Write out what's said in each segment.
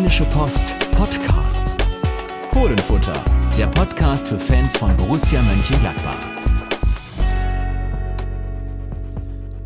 Rheinische Post Podcasts. Fohlenfutter, der Podcast für Fans von Borussia Mönchengladbach.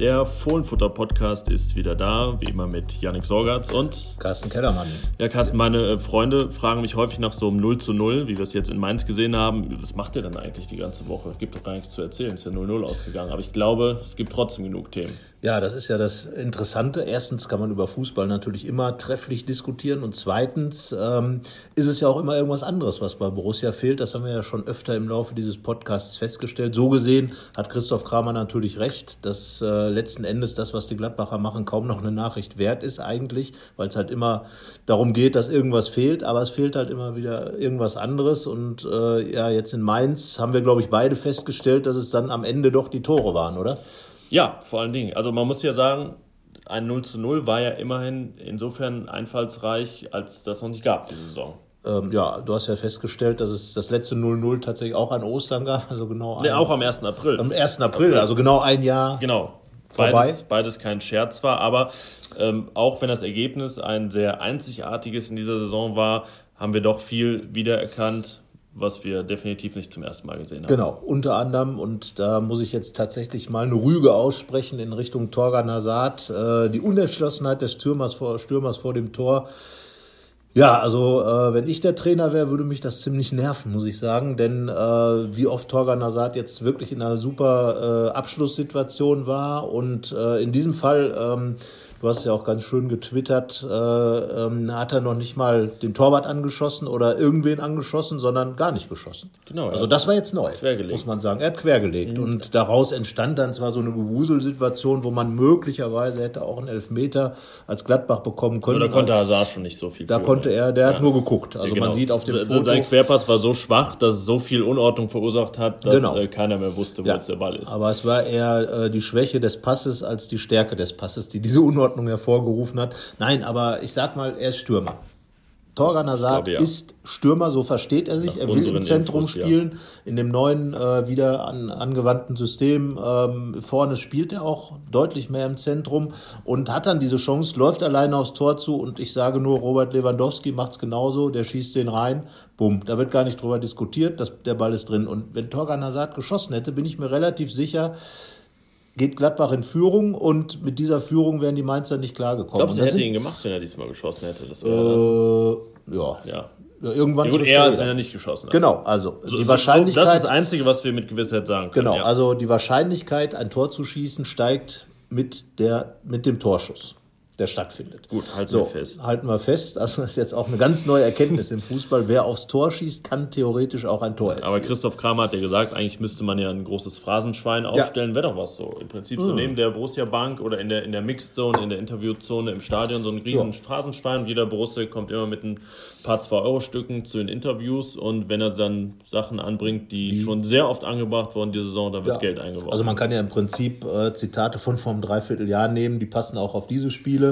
Der Fohlenfutter-Podcast ist wieder da, wie immer mit Yannick Sorgatz und Carsten Kellermann. Ja, Carsten, meine äh, Freunde fragen mich häufig nach so einem 0 zu 0, wie wir es jetzt in Mainz gesehen haben. Was macht ihr denn eigentlich die ganze Woche? Gibt doch gar nichts zu erzählen, ist ja 0-0 ausgegangen. Aber ich glaube, es gibt trotzdem genug Themen. Ja, das ist ja das Interessante. Erstens kann man über Fußball natürlich immer trefflich diskutieren und zweitens ähm, ist es ja auch immer irgendwas anderes, was bei Borussia fehlt. Das haben wir ja schon öfter im Laufe dieses Podcasts festgestellt. So gesehen hat Christoph Kramer natürlich recht, dass äh, letzten Endes das, was die Gladbacher machen, kaum noch eine Nachricht wert ist eigentlich, weil es halt immer darum geht, dass irgendwas fehlt, aber es fehlt halt immer wieder irgendwas anderes und äh, ja, jetzt in Mainz haben wir, glaube ich, beide festgestellt, dass es dann am Ende doch die Tore waren, oder? Ja, vor allen Dingen. Also man muss ja sagen, ein 0 zu 0 war ja immerhin insofern einfallsreich, als das noch nicht gab, die Saison. Ähm, ja, du hast ja festgestellt, dass es das letzte 0-0 tatsächlich auch an Ostern gab, also genau. Nee, auch am 1. April. Am 1. April, April. also genau ein Jahr. Genau. Beides, beides kein Scherz war, aber ähm, auch wenn das Ergebnis ein sehr einzigartiges in dieser Saison war, haben wir doch viel wiedererkannt, was wir definitiv nicht zum ersten Mal gesehen haben. Genau, unter anderem, und da muss ich jetzt tatsächlich mal eine Rüge aussprechen in Richtung Torgan Hazard, äh, die Unentschlossenheit des Stürmers vor, Stürmers vor dem Tor. Ja, also äh, wenn ich der Trainer wäre, würde mich das ziemlich nerven, muss ich sagen. Denn äh, wie oft Torgan Hazard jetzt wirklich in einer super äh, Abschlusssituation war und äh, in diesem Fall ähm, du hast ja auch ganz schön getwittert, äh, ähm, hat er noch nicht mal den Torwart angeschossen oder irgendwen angeschossen, sondern gar nicht geschossen. Genau. Also das war jetzt neu, muss man sagen. Er hat quergelegt. Mhm. Und daraus entstand dann zwar so eine Gewuselsituation, wo man möglicherweise hätte auch einen Elfmeter als Gladbach bekommen können. Da konnte Hazard schon nicht so viel. Da für, konnte er, der ja. hat nur geguckt. Also ja, genau. man sieht auf dem Se Foto, Sein Querpass war so schwach, dass es so viel Unordnung verursacht hat, dass genau. äh, keiner mehr wusste, wo ja. jetzt der Ball ist. Aber es war eher äh, die Schwäche des Passes als die Stärke des Passes, die diese Unordnung Unordnung hervorgerufen hat. Nein, aber ich sag mal, er ist Stürmer. Torgan Hazard ja. ist Stürmer, so versteht er sich. Nach er will im Zentrum Infos, spielen, ja. in dem neuen, äh, wieder an, angewandten System. Ähm, vorne spielt er auch deutlich mehr im Zentrum und hat dann diese Chance, läuft alleine aufs Tor zu und ich sage nur, Robert Lewandowski macht es genauso, der schießt den rein, bumm, da wird gar nicht drüber diskutiert, dass der Ball ist drin. Und wenn Torgan Hazard geschossen hätte, bin ich mir relativ sicher, geht Gladbach in Führung und mit dieser Führung wären die Mainzer nicht klargekommen. Glaubst du, er hätte ihn gemacht, wenn er diesmal geschossen hätte? Das äh, ja. ja. Ja, irgendwann ja, gut, eher als wenn er nicht geschossen hat. Genau, also so, die Wahrscheinlichkeit. das ist das Einzige, was wir mit Gewissheit sagen können. Genau, ja. also die Wahrscheinlichkeit, ein Tor zu schießen, steigt mit, der, mit dem Torschuss der stattfindet. Gut, halten so, wir fest. Halten wir fest. Das ist jetzt auch eine ganz neue Erkenntnis im Fußball. Wer aufs Tor schießt, kann theoretisch auch ein Tor erzielen. Aber Christoph Kramer hat ja gesagt, eigentlich müsste man ja ein großes Phrasenschwein aufstellen. Ja. Wäre doch was so. Im Prinzip so mhm. neben der Borussia Bank oder in der, in der Mixed Zone, in der Interviewzone im Stadion so ein riesen ja. Phrasenschwein. Und jeder Borussia kommt immer mit ein paar 2-Euro-Stücken zu den Interviews. Und wenn er dann Sachen anbringt, die, die schon sehr oft angebracht wurden diese Saison, dann wird ja. Geld eingeworfen. Also man kann ja im Prinzip äh, Zitate von vor einem Dreivierteljahr nehmen, die passen auch auf diese Spiele.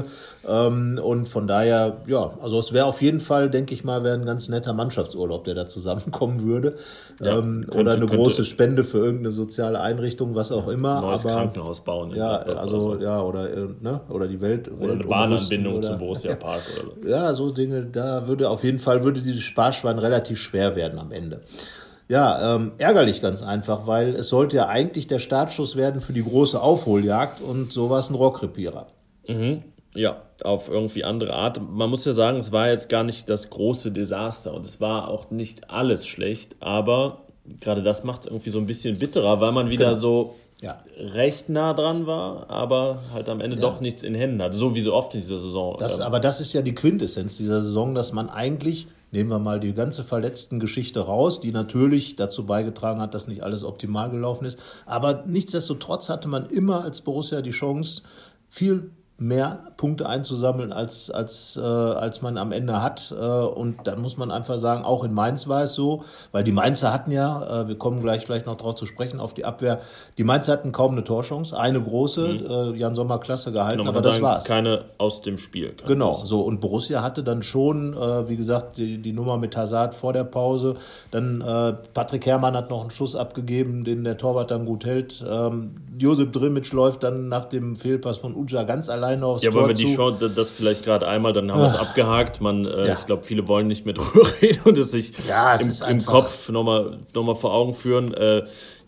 Ähm, ähm, und von daher, ja, also es wäre auf jeden Fall, denke ich mal, wäre ein ganz netter Mannschaftsurlaub, der da zusammenkommen würde. Ja, ähm, könnte, oder eine könnte, große Spende für irgendeine soziale Einrichtung, was auch immer. Neues aber, Krankenhaus bauen. Ja, also oder so. ja, oder, äh, ne, oder die Welt. Oder Welt eine Bahnanbindung zum Borussia Park. Oder Ja, so Dinge, da würde auf jeden Fall, würde dieses Sparschwein relativ schwer werden am Ende. Ja, ähm, ärgerlich ganz einfach, weil es sollte ja eigentlich der Startschuss werden für die große Aufholjagd und sowas ein Rockrepierer. Mhm. Ja, auf irgendwie andere Art. Man muss ja sagen, es war jetzt gar nicht das große Desaster und es war auch nicht alles schlecht, aber gerade das macht es irgendwie so ein bisschen bitterer, weil man wieder genau. so ja. recht nah dran war, aber halt am Ende ja. doch nichts in Händen hat, so wie so oft in dieser Saison. Das, aber das ist ja die Quintessenz dieser Saison, dass man eigentlich, nehmen wir mal die ganze verletzten Geschichte raus, die natürlich dazu beigetragen hat, dass nicht alles optimal gelaufen ist, aber nichtsdestotrotz hatte man immer als Borussia die Chance, viel mehr Punkte einzusammeln, als, als, äh, als man am Ende hat. Äh, und da muss man einfach sagen, auch in Mainz war es so, weil die Mainzer hatten ja, äh, wir kommen gleich vielleicht noch darauf zu sprechen, auf die Abwehr, die Mainzer hatten kaum eine Torchance, eine große, mhm. Äh, Jan Sommer klasse gehalten, genau, aber das war's. Keine aus dem Spiel. Genau, so und Borussia hatte dann schon, äh, wie gesagt, die, die Nummer mit Hazard vor der Pause, dann äh, Patrick Herrmann hat noch einen Schuss abgegeben, den der Torwart dann gut hält. Ähm, Josep Drimic läuft dann nach dem Fehlpass von Uja ganz allein eine aufs ja, Tor aber wenn zu. die Show, das vielleicht gerade einmal, dann haben wir es abgehakt. Man, äh, ja. Ich glaube, viele wollen nicht mehr drüber reden und es sich ja, es im, im Kopf nochmal noch mal vor Augen führen. Äh,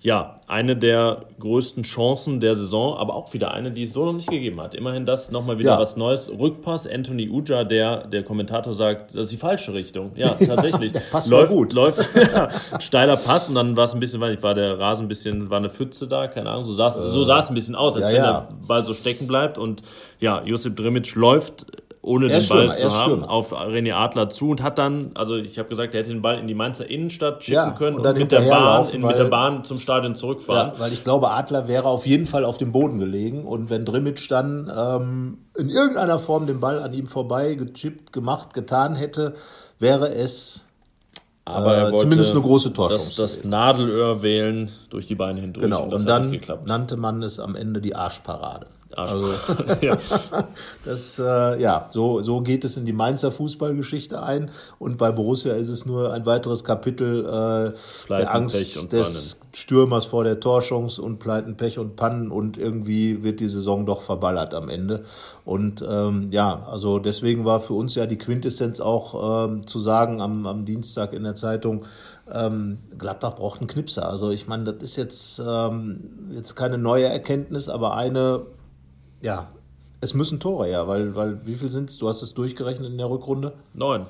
ja, eine der größten Chancen der Saison, aber auch wieder eine, die es so noch nicht gegeben hat. Immerhin das nochmal wieder ja. was Neues. Rückpass, Anthony Uja, der, der Kommentator sagt, das ist die falsche Richtung. Ja, tatsächlich. Ja, passt läuft, gut. Läuft, steiler Pass und dann war es ein bisschen, weil war der Rasen ein bisschen, war eine Pfütze da, keine Ahnung, so sah es, äh, so sah es ein bisschen aus, als wenn der Ball so stecken bleibt und ja, Josip Drimic läuft ohne den Ball zu haben, Stürmer. auf René Adler zu und hat dann, also ich habe gesagt, er hätte den Ball in die Mainzer Innenstadt schicken ja, können und, und, mit, der Bahn, laufen, in, mit der Bahn zum Stadion zurückfahren. Ja, weil ich glaube, Adler wäre auf jeden Fall auf dem Boden gelegen und wenn Drimmitsch dann ähm, in irgendeiner Form den Ball an ihm vorbei gechippt, gemacht, getan hätte, wäre es aber er äh, zumindest eine große Torchance. Das, das Nadelöhr wählen durch die Beine hindurch. Genau, und, und dann nannte man es am Ende die Arschparade. Also, ja. das, äh, ja, so, so geht es in die Mainzer Fußballgeschichte ein. Und bei Borussia ist es nur ein weiteres Kapitel äh, der Angst des. Stürmers vor der Torchance und Pleiten, Pech und Pannen. Und irgendwie wird die Saison doch verballert am Ende. Und ähm, ja, also deswegen war für uns ja die Quintessenz auch ähm, zu sagen am, am Dienstag in der Zeitung, ähm, Gladbach braucht einen Knipser. Also ich meine, das ist jetzt, ähm, jetzt keine neue Erkenntnis, aber eine, ja, es müssen Tore, ja, weil, weil wie viel sind es? Du hast es durchgerechnet in der Rückrunde? Neun.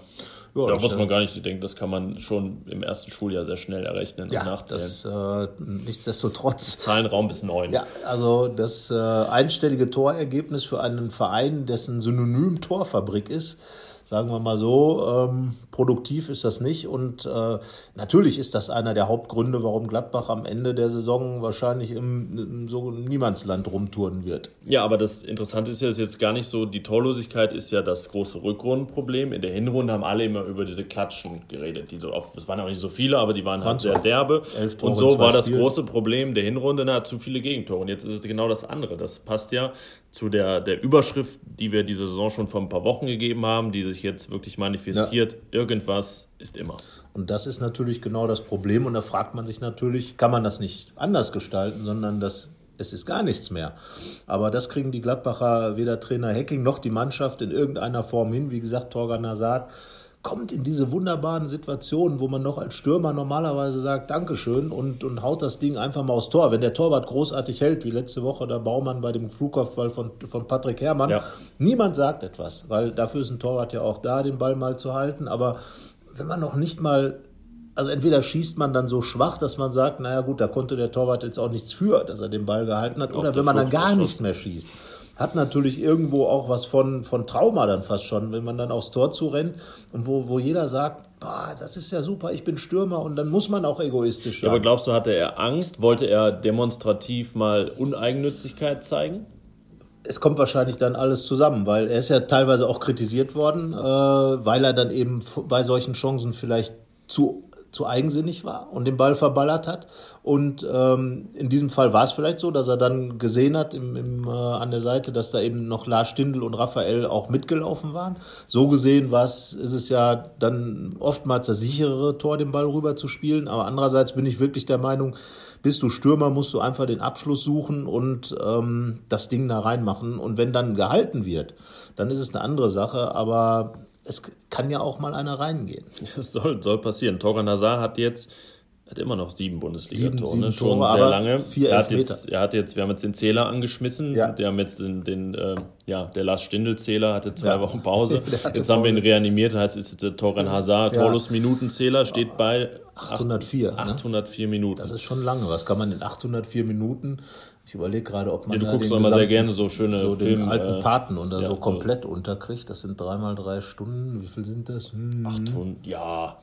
Ja, da muss man gar nicht denken, das kann man schon im ersten Schuljahr sehr schnell errechnen ja, und nachzählen. Das, äh, nichtsdestotrotz. Zahlenraum bis neun. Ja, also das äh, einstellige Torergebnis für einen Verein, dessen Synonym Torfabrik ist, sagen wir mal so, ähm, produktiv ist das nicht. Und äh, natürlich ist das einer der Hauptgründe, warum Gladbach am Ende der Saison wahrscheinlich im, im so Niemandsland rumtouren wird. Ja, aber das Interessante ist ja ist jetzt gar nicht so, die Torlosigkeit ist ja das große Rückrundenproblem. In der Hinrunde haben alle immer über diese Klatschen geredet. Die so oft, es waren auch nicht so viele, aber die waren halt sehr derbe. Und so war das Spielen. große Problem der Hinrunde, na, zu viele Gegentore. Und jetzt ist es genau das andere. Das passt ja zu der, der Überschrift, die wir diese Saison schon vor ein paar Wochen gegeben haben, die sich jetzt wirklich manifestiert. Ja. Irgendwas ist immer. Und das ist natürlich genau das Problem. Und da fragt man sich natürlich, kann man das nicht anders gestalten, sondern das, es ist gar nichts mehr. Aber das kriegen die Gladbacher, weder Trainer Hecking noch die Mannschaft in irgendeiner Form hin. Wie gesagt, Torgan Nazar kommt in diese wunderbaren Situationen, wo man noch als Stürmer normalerweise sagt, Dankeschön und, und haut das Ding einfach mal aufs Tor. Wenn der Torwart großartig hält, wie letzte Woche der Baumann bei dem Flugkopfball von, von Patrick Herrmann, ja. niemand sagt etwas, weil dafür ist ein Torwart ja auch da, den Ball mal zu halten. Aber wenn man noch nicht mal also entweder schießt man dann so schwach, dass man sagt, naja gut, da konnte der Torwart jetzt auch nichts für, dass er den Ball gehalten hat, oder wenn man dann gar nichts mehr schießt hat natürlich irgendwo auch was von, von Trauma dann fast schon, wenn man dann aufs Tor zurennt und wo, wo jeder sagt, boah, das ist ja super, ich bin Stürmer und dann muss man auch egoistisch sein. Ja, aber glaubst du, hatte er Angst? Wollte er demonstrativ mal Uneigennützigkeit zeigen? Es kommt wahrscheinlich dann alles zusammen, weil er ist ja teilweise auch kritisiert worden, äh, weil er dann eben bei solchen Chancen vielleicht zu zu eigensinnig war und den Ball verballert hat. Und ähm, in diesem Fall war es vielleicht so, dass er dann gesehen hat im, im, äh, an der Seite, dass da eben noch Lars Stindl und Raphael auch mitgelaufen waren. So gesehen war es, ist es ja dann oftmals das sicherere Tor, den Ball rüber zu spielen. Aber andererseits bin ich wirklich der Meinung, bist du Stürmer, musst du einfach den Abschluss suchen und ähm, das Ding da reinmachen. Und wenn dann gehalten wird, dann ist es eine andere Sache. Aber es kann ja auch mal einer reingehen. Das soll, soll passieren. Toran Hazard hat jetzt hat immer noch sieben Bundesliga-Tore, ne? schon Tore, sehr lange. Er hat, jetzt, er hat jetzt, wir haben jetzt den Zähler angeschmissen. Ja. Wir haben jetzt den, den äh, ja, der Lars Stindl-Zähler hatte zwei ja. Wochen Pause. jetzt haben wir ihn reanimiert, heißt es ist der Toran Hazard, ja. Torlos-Minutenzähler steht bei 804. 804 ne? Minuten. Das ist schon lange. Was kann man in 804 Minuten ich überlege gerade, ob man. Ja, du guckst doch immer sehr gerne so schöne so Film, den alten äh, Paten und ja, so komplett so. unterkriegt. Das sind dreimal drei Stunden. Wie viel sind das? Hm. 800, ja.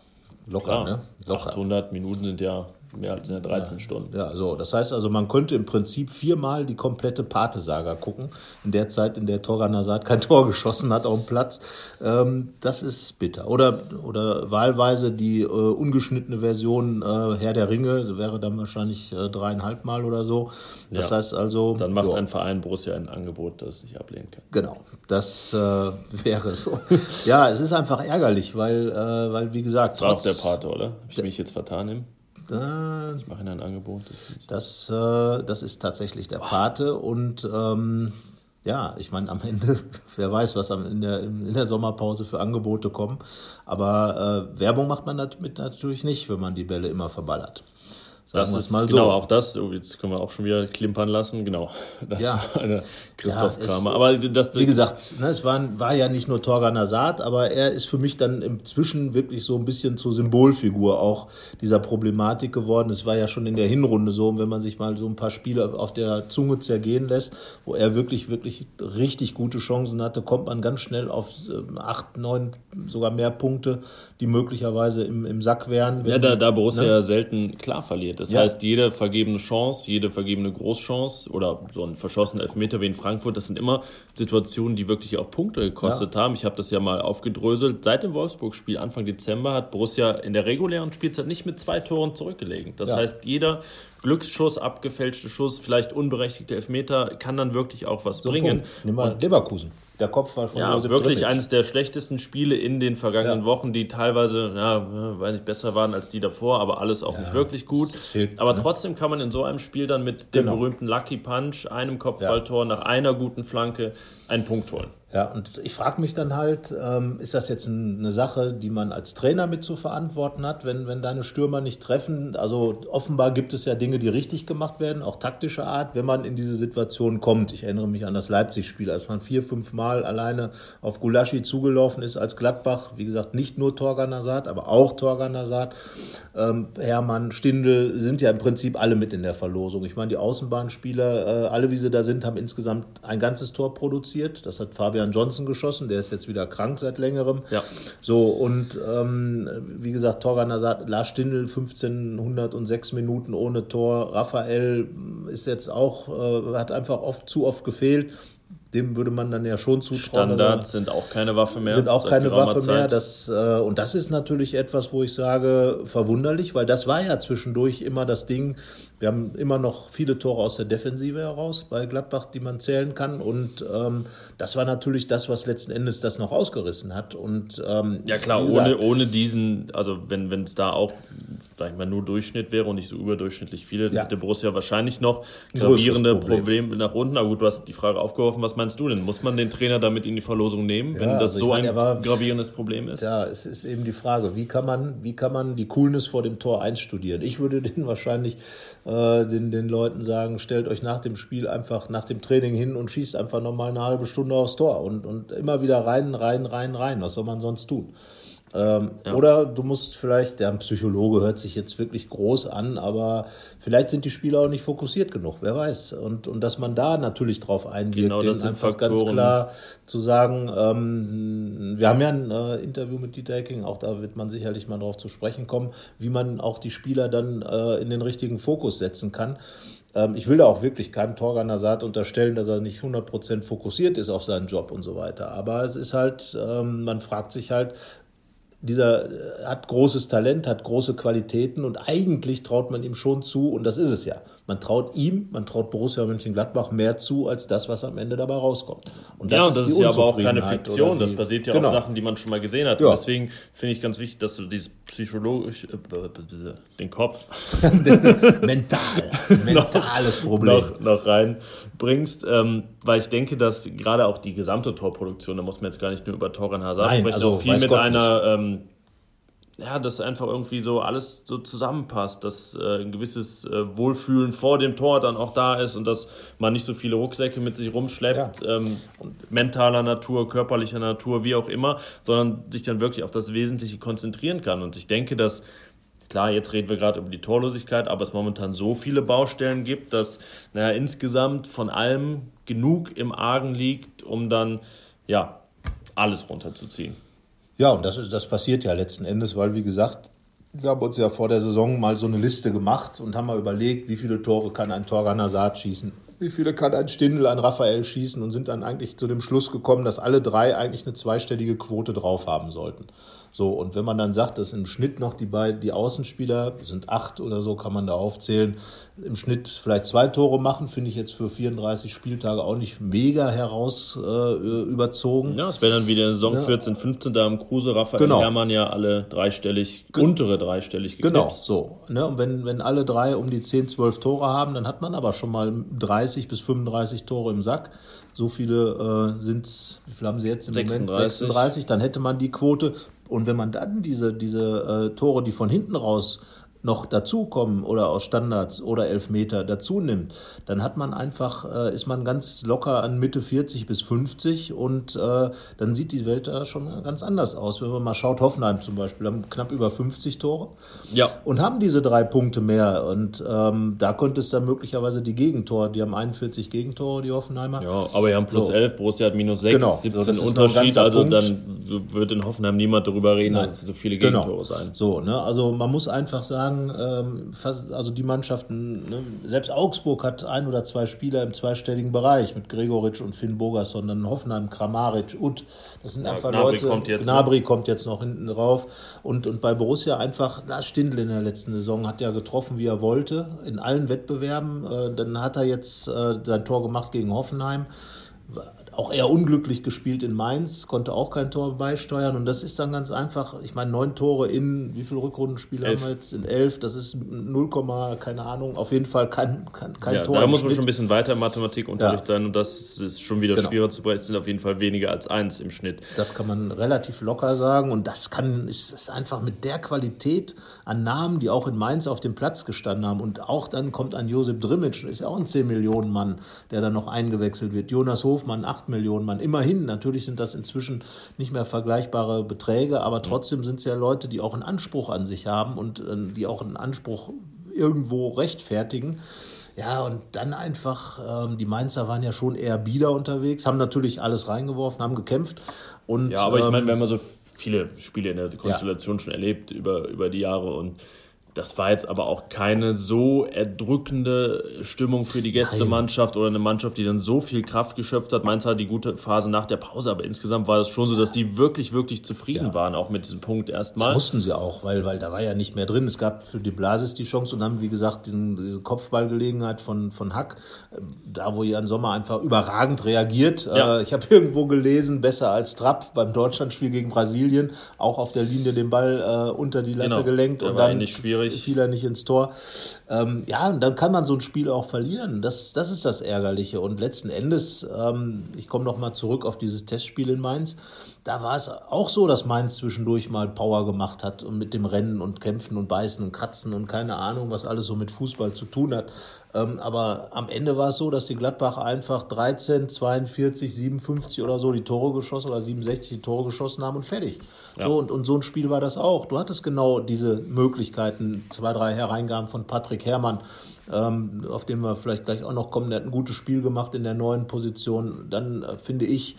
Locker, klar. ne? Locker. 800 Minuten sind ja mehr als 13 ja. Stunden. Ja, so. Das heißt also, man könnte im Prinzip viermal die komplette Pate-Saga gucken. In der Zeit, in der Torgan Hazard kein Tor geschossen hat auf dem Platz. Ähm, das ist bitter. Oder, oder wahlweise die äh, ungeschnittene Version äh, Herr der Ringe, wäre dann wahrscheinlich äh, dreieinhalb Mal oder so. Das ja. heißt also. Dann macht jo. ein Verein Borussia ein Angebot, das nicht ablehnen kann. Genau. Das äh, wäre so. ja, es ist einfach ärgerlich, weil, äh, weil wie gesagt. Trotz der Pate, oder? Habe ich mich jetzt vertan im? Äh, ich mache Ihnen ein Angebot. Das, das, äh, das ist tatsächlich der Pate. Und ähm, ja, ich meine, am Ende, wer weiß, was in der, in der Sommerpause für Angebote kommen. Aber äh, Werbung macht man damit natürlich nicht, wenn man die Bälle immer verballert. Sagen das ist mal genau so. auch das. Oh, jetzt können wir auch schon wieder klimpern lassen. Genau, das ja. ist eine Christoph ja, Kramer. Aber das, wie gesagt, ne, es war, war ja nicht nur Torgan Azad, aber er ist für mich dann inzwischen wirklich so ein bisschen zur Symbolfigur auch dieser Problematik geworden. Es war ja schon in der Hinrunde so, wenn man sich mal so ein paar Spiele auf der Zunge zergehen lässt, wo er wirklich, wirklich richtig gute Chancen hatte, kommt man ganz schnell auf ähm, acht, neun, sogar mehr Punkte, die möglicherweise im, im Sack wären. ja, da, da Borussia ne? ja selten klar verliert. Das ja. heißt, jede vergebene Chance, jede vergebene Großchance oder so ein verschossener Elfmeter wie in Frankfurt, das sind immer Situationen, die wirklich auch Punkte gekostet ja. haben. Ich habe das ja mal aufgedröselt. Seit dem Wolfsburg-Spiel Anfang Dezember hat Borussia in der regulären Spielzeit nicht mit zwei Toren zurückgelegen. Das ja. heißt, jeder Glücksschuss, abgefälschte Schuss, vielleicht unberechtigte Elfmeter kann dann wirklich auch was so bringen. Nimm mal Leverkusen der Kopfball von ja, Josip wirklich Trippic. eines der schlechtesten Spiele in den vergangenen ja. Wochen, die teilweise, ja, weil nicht besser waren als die davor, aber alles auch ja, nicht wirklich gut. Fehlt, aber ne? trotzdem kann man in so einem Spiel dann mit dem genau. berühmten Lucky Punch, einem Kopfballtor nach einer guten Flanke einen Punkt holen. Ja, und ich frage mich dann halt, ähm, ist das jetzt eine Sache, die man als Trainer mit zu verantworten hat, wenn, wenn deine Stürmer nicht treffen? Also offenbar gibt es ja Dinge, die richtig gemacht werden, auch taktischer Art, wenn man in diese Situation kommt. Ich erinnere mich an das Leipzig-Spiel, als man vier, fünf Mal alleine auf Gulaschi zugelaufen ist als Gladbach. Wie gesagt, nicht nur Torgan Hazard, aber auch Torgan Hazard. Ähm, Hermann, Stindl sind ja im Prinzip alle mit in der Verlosung. Ich meine, die Außenbahnspieler, äh, alle wie sie da sind, haben insgesamt ein ganzes Tor produziert. Das hat Fabian Fabian Johnson geschossen, der ist jetzt wieder krank seit längerem. Ja. So, und ähm, wie gesagt, Torgan Lars Stindl 1506 Minuten ohne Tor. Raphael ist jetzt auch, äh, hat einfach oft zu oft gefehlt dem würde man dann ja schon zutrauen. Standards sind auch keine Waffe mehr. Sind auch keine Waffe mehr. Das, äh, und das ist natürlich etwas, wo ich sage, verwunderlich, weil das war ja zwischendurch immer das Ding. Wir haben immer noch viele Tore aus der Defensive heraus bei Gladbach, die man zählen kann. Und ähm, das war natürlich das, was letzten Endes das noch ausgerissen hat. Und, ähm, ja klar, ohne, ohne diesen, also wenn es da auch sag ich mal, nur Durchschnitt wäre und nicht so überdurchschnittlich viele, ja. hätte Borussia wahrscheinlich noch gravierende Problem. Probleme nach unten. Aber gut, du hast die Frage aufgeworfen, was meinst du denn? Muss man den Trainer damit in die Verlosung nehmen, wenn ja, das also so meine, ein war, gravierendes Problem ist? Ja, es ist eben die Frage, wie kann man, wie kann man die Coolness vor dem Tor einstudieren? Ich würde den wahrscheinlich äh, den, den Leuten sagen, stellt euch nach dem Spiel einfach, nach dem Training hin und schießt einfach nochmal eine halbe Stunde aufs Tor und, und immer wieder rein, rein, rein, rein. Was soll man sonst tun? Ähm, ja. Oder du musst vielleicht, der Psychologe hört sich jetzt wirklich groß an, aber vielleicht sind die Spieler auch nicht fokussiert genug, wer weiß. Und, und dass man da natürlich drauf eingeht, genau, das einfach Faktoren. ganz klar zu sagen, ähm, wir haben ja ein äh, Interview mit Dieter Hecking, auch da wird man sicherlich mal drauf zu sprechen kommen, wie man auch die Spieler dann äh, in den richtigen Fokus setzen kann ähm, ich will da auch wirklich keinem Torgan Hazard unterstellen, dass er nicht 100% fokussiert ist auf seinen Job und so weiter. Aber es ist halt, ähm, man fragt sich halt, dieser äh, hat großes Talent, hat große Qualitäten und eigentlich traut man ihm schon zu, und das ist es ja. Man traut ihm, man traut Borussia Mönchengladbach mehr zu, als das, was am Ende dabei rauskommt. Und das ja, und das ist, ist ja aber auch keine Fiktion, die, das basiert ja genau. auf Sachen, die man schon mal gesehen hat. Ja. Und deswegen finde ich ganz wichtig, dass du dieses psychologisch, äh, den Kopf, mental, mentales Problem noch, noch reinbringst, ähm, weil ich denke, dass gerade auch die gesamte Torproduktion, da muss man jetzt gar nicht nur über Toran Hazard Nein, sprechen, also, auch viel mit Gott einer ja, dass einfach irgendwie so alles so zusammenpasst, dass äh, ein gewisses äh, Wohlfühlen vor dem Tor dann auch da ist und dass man nicht so viele Rucksäcke mit sich rumschleppt, ja. ähm, mentaler Natur, körperlicher Natur, wie auch immer, sondern sich dann wirklich auf das Wesentliche konzentrieren kann. Und ich denke, dass Klar, jetzt reden wir gerade über die Torlosigkeit, aber es momentan so viele Baustellen gibt, dass naja, insgesamt von allem genug im Argen liegt, um dann ja alles runterzuziehen. Ja, und das, ist, das passiert ja letzten Endes, weil, wie gesagt, wir haben uns ja vor der Saison mal so eine Liste gemacht und haben mal überlegt, wie viele Tore kann ein Torgan Hazard schießen, wie viele kann ein Stindel, ein Raphael schießen und sind dann eigentlich zu dem Schluss gekommen, dass alle drei eigentlich eine zweistellige Quote drauf haben sollten. So, und wenn man dann sagt, dass im Schnitt noch die beiden, die Außenspieler, sind acht oder so, kann man da aufzählen, im Schnitt vielleicht zwei Tore machen, finde ich jetzt für 34 Spieltage auch nicht mega heraus äh, überzogen. Ja, es wäre dann wieder Saison ja. 14, 15, da haben Kruse, Raphael genau. Hermann ja alle dreistellig, Ge untere dreistellig geknipst. Genau, so. Ne? Und wenn, wenn alle drei um die 10, 12 Tore haben, dann hat man aber schon mal 30 30 bis 35 Tore im Sack. So viele äh, sind es, wie viele haben sie jetzt im 36. Moment? 36. Dann hätte man die Quote. Und wenn man dann diese, diese äh, Tore, die von hinten raus noch dazukommen oder aus Standards oder Elfmeter dazu nimmt, dann hat man einfach, äh, ist man ganz locker an Mitte 40 bis 50 und äh, dann sieht die Welt da schon ganz anders aus. Wenn man mal schaut, Hoffenheim zum Beispiel, haben knapp über 50 Tore ja. und haben diese drei Punkte mehr und ähm, da könnte es dann möglicherweise die Gegentore, die haben 41 Gegentore, die Hoffenheimer. Ja, aber die haben plus so. 11, Borussia hat minus 6, genau. 17 so, Unterschied, also Punkt. dann wird in Hoffenheim niemand darüber reden, Nein. dass es so viele genau. Gegentore genau. sein. So, ne? also man muss einfach sagen, sagen, ähm, fast, also die Mannschaften, ne, selbst Augsburg hat ein oder zwei Spieler im zweistelligen Bereich mit Gregoritsch und Finn Bogerson, dann Hoffenheim, Kramaric, Ut. Das sind ja, einfach Gnabry Leute. Kommt jetzt Gnabry noch. kommt jetzt noch hinten drauf. Und, und bei Borussia einfach, Lars Stindl in der letzten Saison hat ja getroffen, wie er wollte, in allen Wettbewerben. Äh, dann hat er jetzt äh, sein Tor gemacht gegen Hoffenheim auch eher unglücklich gespielt in Mainz, konnte auch kein Tor beisteuern. Und das ist dann ganz einfach, ich meine, neun Tore in, wie viele Rückrundenspiele elf. haben wir jetzt? In elf, das ist 0, keine Ahnung, auf jeden Fall kein, kein, kein ja, Tor. Da muss man schon ein bisschen weiter im Mathematikunterricht ja. sein und das ist schon wieder genau. schwieriger zu brechen, sind auf jeden Fall weniger als eins im Schnitt. Das kann man relativ locker sagen und das kann, ist, ist einfach mit der Qualität an Namen, die auch in Mainz auf dem Platz gestanden haben und auch dann kommt ein Josep Drimmitsch, ist ja auch ein 10 Millionen Mann, der dann noch eingewechselt wird. Jonas Hofmann, 8 8 Millionen Mann. Immerhin, natürlich sind das inzwischen nicht mehr vergleichbare Beträge, aber trotzdem sind es ja Leute, die auch einen Anspruch an sich haben und äh, die auch einen Anspruch irgendwo rechtfertigen. Ja, und dann einfach, ähm, die Mainzer waren ja schon eher bieder unterwegs, haben natürlich alles reingeworfen, haben gekämpft. Und, ja, aber ich meine, ähm, wenn man so viele Spiele in der Konstellation ja. schon erlebt über, über die Jahre und das war jetzt aber auch keine so erdrückende Stimmung für die Gästemannschaft oder eine Mannschaft, die dann so viel Kraft geschöpft hat. Mainz hat die gute Phase nach der Pause, aber insgesamt war es schon so, dass die wirklich, wirklich zufrieden ja. waren, auch mit diesem Punkt erstmal. Da mussten sie auch, weil, weil da war ja nicht mehr drin. Es gab für die Blasis die Chance und dann, wie gesagt, diesen, diese Kopfballgelegenheit von, von Hack, da wo Jan Sommer einfach überragend reagiert. Ja. Äh, ich habe irgendwo gelesen, besser als Trapp beim Deutschlandspiel gegen Brasilien, auch auf der Linie den Ball äh, unter die Latte genau. gelenkt. Der und dann nicht schwierig schwierig. Fiel er nicht ins Tor. Ähm, ja, und dann kann man so ein Spiel auch verlieren. Das, das ist das Ärgerliche. Und letzten Endes, ähm, ich komme noch mal zurück auf dieses Testspiel in Mainz. Da war es auch so, dass Mainz zwischendurch mal Power gemacht hat und mit dem Rennen und Kämpfen und Beißen und Kratzen und keine Ahnung, was alles so mit Fußball zu tun hat. Ähm, aber am Ende war es so, dass die Gladbach einfach 13, 42, 57 oder so die Tore geschossen oder 67 die Tore geschossen haben und fertig. Ja. So, und, und so ein Spiel war das auch. Du hattest genau diese Möglichkeiten, zwei, drei Hereingaben von Patrick Herrmann, ähm, auf den wir vielleicht gleich auch noch kommen. Der hat ein gutes Spiel gemacht in der neuen Position. Dann äh, finde ich,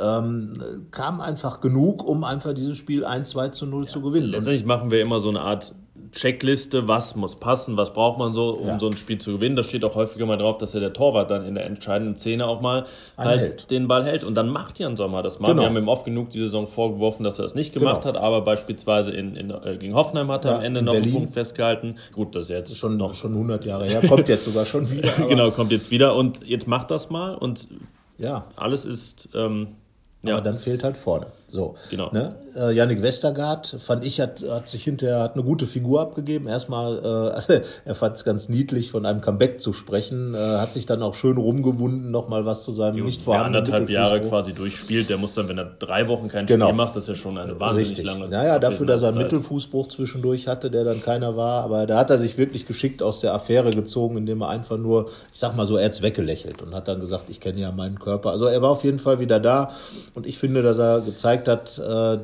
ähm, kam einfach genug, um einfach dieses Spiel 1, 2 zu 0 ja. zu gewinnen. Letztendlich machen wir immer so eine Art Checkliste, was muss passen, was braucht man so, um ja. so ein Spiel zu gewinnen. Da steht auch häufiger mal drauf, dass ja der Torwart dann in der entscheidenden Szene auch mal Ein halt hält. den Ball hält. Und dann macht Jan Sommer das mal. Genau. Wir haben ihm oft genug die Saison vorgeworfen, dass er das nicht gemacht genau. hat, aber beispielsweise in, in, äh, gegen Hoffenheim hat er ja, am Ende noch Berlin. einen Punkt festgehalten. Gut, das ist jetzt schon noch schon 100 Jahre her, kommt jetzt sogar schon wieder. genau, kommt jetzt wieder und jetzt macht das mal und ja. alles ist. Ähm, aber ja. dann fehlt halt vorne. So, genau. Ne? Äh, Yannick Westergaard, fand ich, hat, hat sich hinterher hat eine gute Figur abgegeben. Erstmal, äh, also er fand es ganz niedlich, von einem Comeback zu sprechen. Äh, hat sich dann auch schön rumgewunden, nochmal was zu seinem nicht vorhandenen Wer anderthalb Jahre quasi durchspielt, der muss dann, wenn er drei Wochen kein genau. Spiel macht, das ist ja schon eine wahnsinnig Richtig. lange Naja, dafür, dass er einen Mittelfußbruch zwischendurch hatte, der dann keiner war. Aber da hat er sich wirklich geschickt aus der Affäre gezogen, indem er einfach nur, ich sag mal so, er hat's weggelächelt und hat dann gesagt, ich kenne ja meinen Körper. Also er war auf jeden Fall wieder da. Und ich finde, dass er gezeigt hat, äh,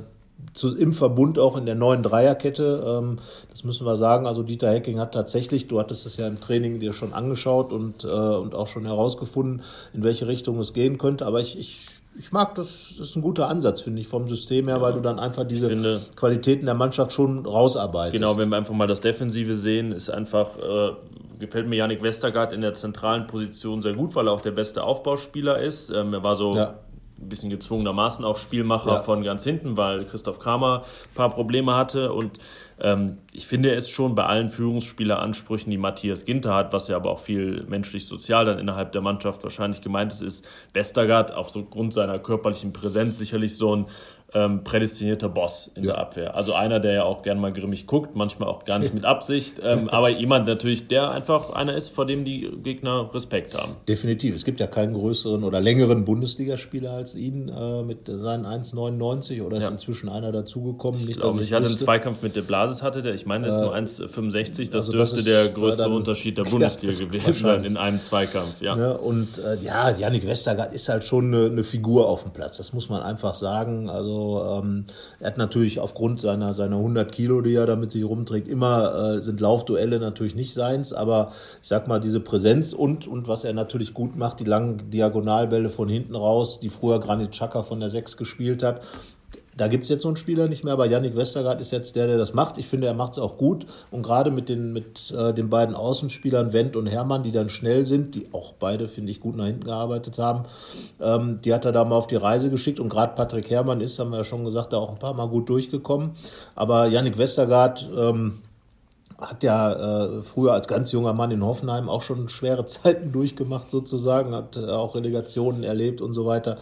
zu, im Verbund auch in der neuen Dreierkette. Ähm, das müssen wir sagen. Also Dieter Hecking hat tatsächlich, du hattest es ja im Training dir schon angeschaut und, äh, und auch schon herausgefunden, in welche Richtung es gehen könnte. Aber ich, ich, ich mag das, das ist ein guter Ansatz, finde ich, vom System her, weil du dann einfach diese finde, Qualitäten der Mannschaft schon rausarbeitest. Genau, wenn wir einfach mal das Defensive sehen, ist einfach, äh, gefällt mir Janik Westergaard in der zentralen Position sehr gut, weil er auch der beste Aufbauspieler ist. Ähm, er war so ja ein bisschen gezwungenermaßen auch Spielmacher ja. von ganz hinten, weil Christoph Kramer ein paar Probleme hatte. Und ähm, ich finde es schon bei allen Führungsspieleransprüchen, die Matthias Ginter hat, was ja aber auch viel menschlich-sozial dann innerhalb der Mannschaft wahrscheinlich gemeint ist, ist Westergaard aufgrund seiner körperlichen Präsenz sicherlich so ein ähm, prädestinierter Boss in ja. der Abwehr. Also einer, der ja auch gerne mal grimmig guckt, manchmal auch gar nicht mit Absicht, ähm, aber jemand natürlich, der einfach einer ist, vor dem die Gegner Respekt haben. Definitiv. Es gibt ja keinen größeren oder längeren Bundesligaspieler als ihn äh, mit seinen 1,99 oder ist ja. inzwischen einer dazugekommen. Ich, nicht, glaube, ich, ich hatte einen Zweikampf mit De Blasis hatte der, ich meine, das ist nur 1,65, das also dürfte das der größte dann, Unterschied der Bundesliga ja, gewesen sein in einem Zweikampf. Ja. ja und äh, ja, Janik Westergaard ist halt schon eine, eine Figur auf dem Platz, das muss man einfach sagen. Also ähm, er hat natürlich aufgrund seiner, seiner 100 Kilo, die er da mit sich rumträgt, immer äh, sind Laufduelle natürlich nicht seins, aber ich sag mal, diese Präsenz und, und was er natürlich gut macht, die langen Diagonalbälle von hinten raus, die früher Granit Xhaka von der 6 gespielt hat, da gibt es jetzt so einen Spieler nicht mehr, aber Yannick Westergaard ist jetzt der, der das macht. Ich finde, er macht es auch gut. Und gerade mit den, mit, äh, den beiden Außenspielern, Wendt und Hermann, die dann schnell sind, die auch beide, finde ich, gut nach hinten gearbeitet haben, ähm, die hat er da mal auf die Reise geschickt. Und gerade Patrick Hermann ist, haben wir ja schon gesagt, da auch ein paar Mal gut durchgekommen. Aber Yannick Westergaard, ähm, hat ja äh, früher als ganz junger Mann in Hoffenheim auch schon schwere Zeiten durchgemacht sozusagen, hat äh, auch Relegationen erlebt und so weiter.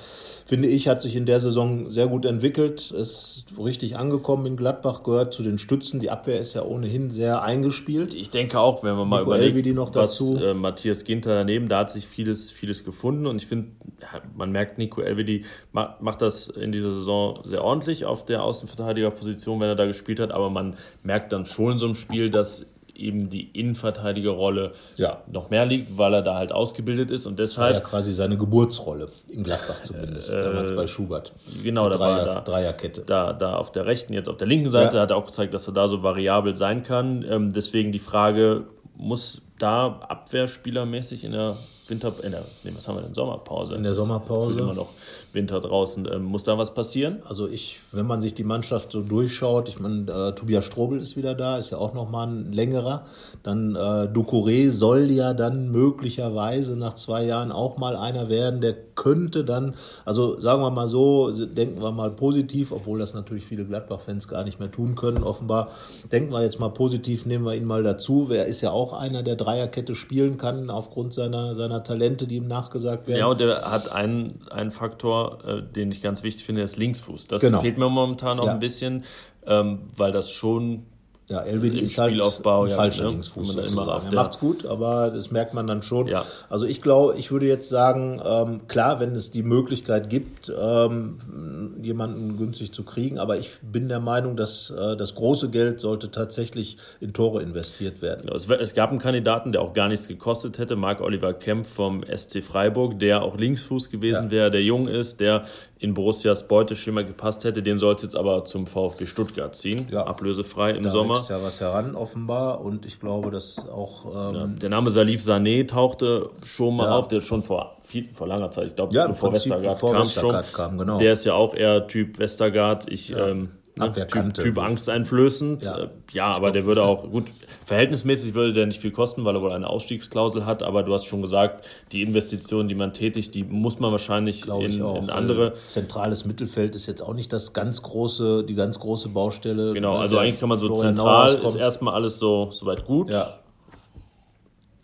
Finde ich, hat sich in der Saison sehr gut entwickelt, ist richtig angekommen in Gladbach, gehört zu den Stützen. Die Abwehr ist ja ohnehin sehr eingespielt. Ich denke auch, wenn man mal Nico überlegt, noch dazu. was äh, Matthias Ginter daneben, da hat sich vieles, vieles gefunden und ich finde, ja, man merkt, Nico Elvedi macht das in dieser Saison sehr ordentlich auf der Außenverteidigerposition, wenn er da gespielt hat, aber man merkt dann schon so im Spiel, dass dass eben die Innenverteidigerrolle ja. noch mehr liegt, weil er da halt ausgebildet ist und deshalb. Das war ja quasi seine Geburtsrolle, in Gladbach zumindest, äh, damals bei Schubert. Genau, da Dreier, war da. Dreierkette. Da, da auf der rechten, jetzt auf der linken Seite, ja. hat er auch gezeigt, dass er da so variabel sein kann. Ähm, deswegen die Frage, muss da abwehrspielermäßig in der Winter, in der, nee, was haben wir denn, Sommerpause? In der Sommerpause. Immer noch Winter draußen. Ähm, muss da was passieren? Also ich, wenn man sich die Mannschaft so durchschaut, ich meine, äh, Tobias Strobel ist wieder da, ist ja auch nochmal ein längerer. Dann äh, Ducouré soll ja dann möglicherweise nach zwei Jahren auch mal einer werden, der könnte dann, also sagen wir mal so, denken wir mal positiv, obwohl das natürlich viele Gladbach-Fans gar nicht mehr tun können, offenbar. Denken wir jetzt mal positiv, nehmen wir ihn mal dazu. Wer ist ja auch einer, der Dreierkette spielen kann, aufgrund seiner, seiner Talente, die ihm nachgesagt werden. Ja, und der hat einen, einen Faktor, äh, den ich ganz wichtig finde, ist Linksfuß. Das genau. fehlt mir momentan noch ja. ein bisschen, ähm, weil das schon ja, Elvedi ist halt ein falscher ja, Linksfuß. Er macht's gut, aber das merkt man dann schon. Ja. Also ich glaube, ich würde jetzt sagen, ähm, klar, wenn es die Möglichkeit gibt, ähm, jemanden günstig zu kriegen, aber ich bin der Meinung, dass äh, das große Geld sollte tatsächlich in Tore investiert werden. Genau, es, es, gab einen Kandidaten, der auch gar nichts gekostet hätte, Marc Oliver Kemp vom SC Freiburg, der auch Linksfuß gewesen ja. wäre, der jung ist, der in Borussias Beuteschema gepasst hätte. Den soll es jetzt aber zum VfB Stuttgart ziehen, ja. ablösefrei im da Sommer. Da ist ja was heran, offenbar. Und ich glaube, dass auch. Ähm ja, der Name Salif Sané tauchte schon mal ja. auf, der schon vor, viel, vor langer Zeit, ich glaube, bevor Westergaard kam, Westergaard schon. Kam, genau. Der ist ja auch eher Typ Westergaard. Ich. Ähm, Ne? Typ, typ angsteinflößend. Ja. Äh, ja, aber der würde auch, gut, verhältnismäßig würde der nicht viel kosten, weil er wohl eine Ausstiegsklausel hat, aber du hast schon gesagt, die Investitionen, die man tätigt, die muss man wahrscheinlich in, auch, in, andere. Zentrales Mittelfeld ist jetzt auch nicht das ganz große, die ganz große Baustelle. Genau, also eigentlich kann man so Florian zentral ist erstmal alles so soweit gut. Ja.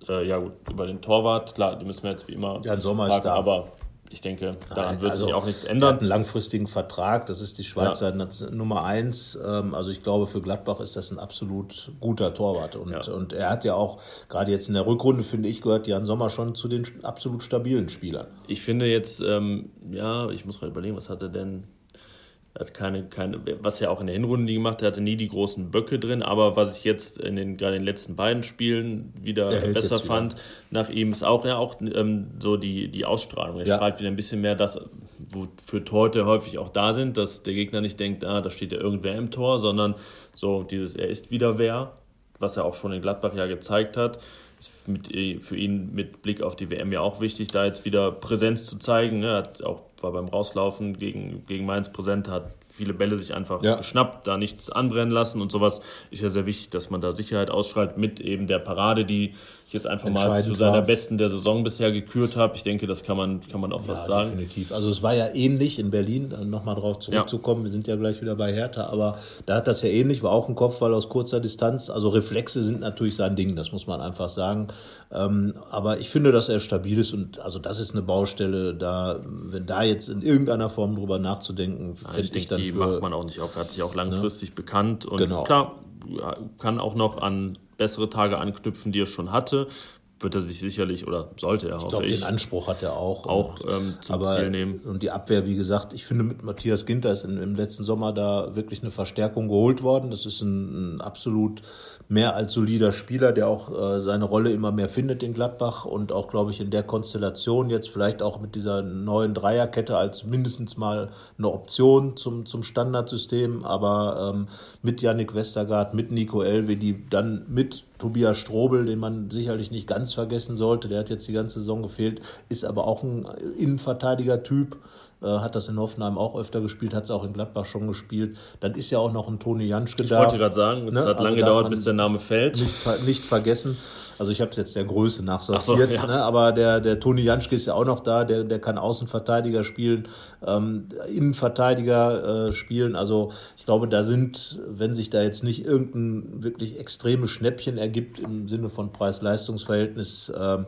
Äh, ja, gut, über den Torwart, klar, die müssen wir jetzt wie immer. Ja, ein Sommer ist da. Aber ich denke, daran wird also, sich auch nichts ändern. Er hat einen langfristigen Vertrag, das ist die Schweizer ja. Nummer eins. Ähm, also ich glaube, für Gladbach ist das ein absolut guter Torwart. Und, ja. und er hat ja auch, gerade jetzt in der Rückrunde, finde ich, gehört Jan Sommer schon zu den absolut stabilen Spielern. Ich finde jetzt, ähm, ja, ich muss gerade überlegen, was hat er denn er hat keine, keine, was er auch in der Hinrunde nie gemacht hat, er hatte nie die großen Böcke drin, aber was ich jetzt in den, gerade in den letzten beiden Spielen wieder besser fand, wieder. nach ihm ist auch ja auch ähm, so die, die Ausstrahlung. Er ja. strahlt wieder ein bisschen mehr das, wofür Torhüter häufig auch da sind, dass der Gegner nicht denkt, ah, da steht ja irgendwer im Tor, sondern so dieses, er ist wieder wer, was er auch schon in Gladbach ja gezeigt hat ist mit, äh, für ihn mit Blick auf die WM ja auch wichtig, da jetzt wieder Präsenz zu zeigen. Ne? Er hat auch, war beim Rauslaufen gegen, gegen Mainz präsent, hat viele Bälle sich einfach ja. geschnappt, da nichts anbrennen lassen und sowas. Ist ja sehr wichtig, dass man da Sicherheit ausstrahlt mit eben der Parade, die ich jetzt einfach mal zu seiner war. besten der Saison bisher gekürt habe. Ich denke, das kann man, kann man auch ja, was sagen. Definitiv. Also es war ja ähnlich in Berlin, nochmal drauf zurückzukommen. Ja. Wir sind ja gleich wieder bei Hertha, aber da hat das ja ähnlich, war auch ein Kopfball aus kurzer Distanz. Also Reflexe sind natürlich sein Ding, das muss man einfach sagen. Ähm, aber ich finde, dass er stabil ist und also das ist eine Baustelle, da, wenn da jetzt in irgendeiner Form drüber nachzudenken, fände ich dann die macht man auch nicht auf. Er hat sich auch langfristig ne? bekannt und genau. klar, kann auch noch an bessere Tage anknüpfen, die er schon hatte wird er sich sicherlich oder sollte er, ich hoffe glaub, ich. Den Anspruch hat er auch. Auch ähm, zum aber, Ziel nehmen. Und die Abwehr, wie gesagt, ich finde mit Matthias Ginter ist in, im letzten Sommer da wirklich eine Verstärkung geholt worden. Das ist ein, ein absolut mehr als solider Spieler, der auch äh, seine Rolle immer mehr findet in Gladbach und auch, glaube ich, in der Konstellation jetzt vielleicht auch mit dieser neuen Dreierkette als mindestens mal eine Option zum, zum Standardsystem, aber ähm, mit Yannick Westergaard, mit Nico Elwe, die dann mit Tobias Strobel, den man sicherlich nicht ganz vergessen sollte, der hat jetzt die ganze Saison gefehlt, ist aber auch ein Innenverteidiger-Typ, äh, hat das in Hoffenheim auch öfter gespielt, hat es auch in Gladbach schon gespielt. Dann ist ja auch noch ein Toni Janschke da. Ich wollte gerade sagen, es ne? hat lange also gedauert, bis der Name fällt. Nicht, nicht vergessen. Also ich habe es jetzt der Größe nach sortiert, so, ja. ne? aber der, der Toni Janschke ist ja auch noch da, der, der kann Außenverteidiger spielen, ähm, Innenverteidiger äh, spielen. Also ich glaube, da sind, wenn sich da jetzt nicht irgendein wirklich extremes Schnäppchen ergibt im Sinne von Preis-Leistungs-Verhältnis, ähm,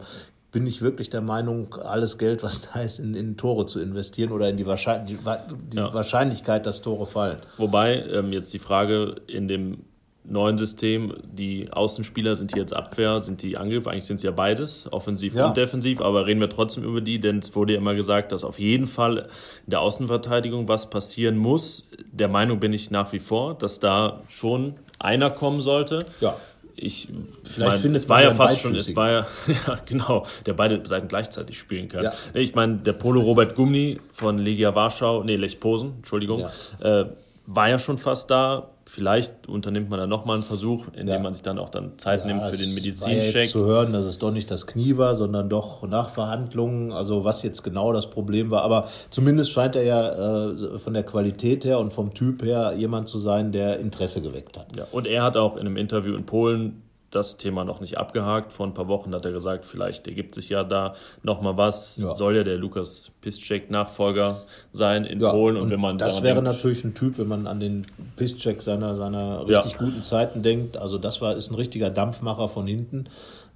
bin ich wirklich der Meinung, alles Geld, was da ist, in, in Tore zu investieren oder in die, Wahrscheinlich die ja. Wahrscheinlichkeit, dass Tore fallen. Wobei ähm, jetzt die Frage in dem neuen System, die Außenspieler sind hier jetzt Abwehr, sind die Angriff, eigentlich sind es ja beides, offensiv ja. und defensiv, aber reden wir trotzdem über die, denn es wurde ja immer gesagt, dass auf jeden Fall in der Außenverteidigung was passieren muss. Der Meinung bin ich nach wie vor, dass da schon einer kommen sollte. Ja ich vielleicht finde es war ja fast schon, es war ja, ja genau, der beide Seiten gleichzeitig spielen kann. Ja. Ich meine, der Polo Robert Gumni von Legia Warschau, nee, Lech Posen, Entschuldigung, ja. äh, war ja schon fast da. Vielleicht unternimmt man dann nochmal einen Versuch, indem ja. man sich dann auch dann Zeit ja, nimmt für den Medizincheck. War ja zu hören, dass es doch nicht das Knie war, sondern doch nach Verhandlungen, also was jetzt genau das Problem war. Aber zumindest scheint er ja äh, von der Qualität her und vom Typ her jemand zu sein, der Interesse geweckt hat. Ja, und er hat auch in einem Interview in Polen das Thema noch nicht abgehakt. Vor ein paar Wochen hat er gesagt, vielleicht ergibt sich ja da nochmal was. Ja. Soll ja der Lukas Piszczek Nachfolger sein in ja, Polen. Und, und, wenn man das wäre denkt, natürlich ein Typ, wenn man an den Piszczek seiner, seiner richtig ja. guten Zeiten denkt. Also das war, ist ein richtiger Dampfmacher von hinten.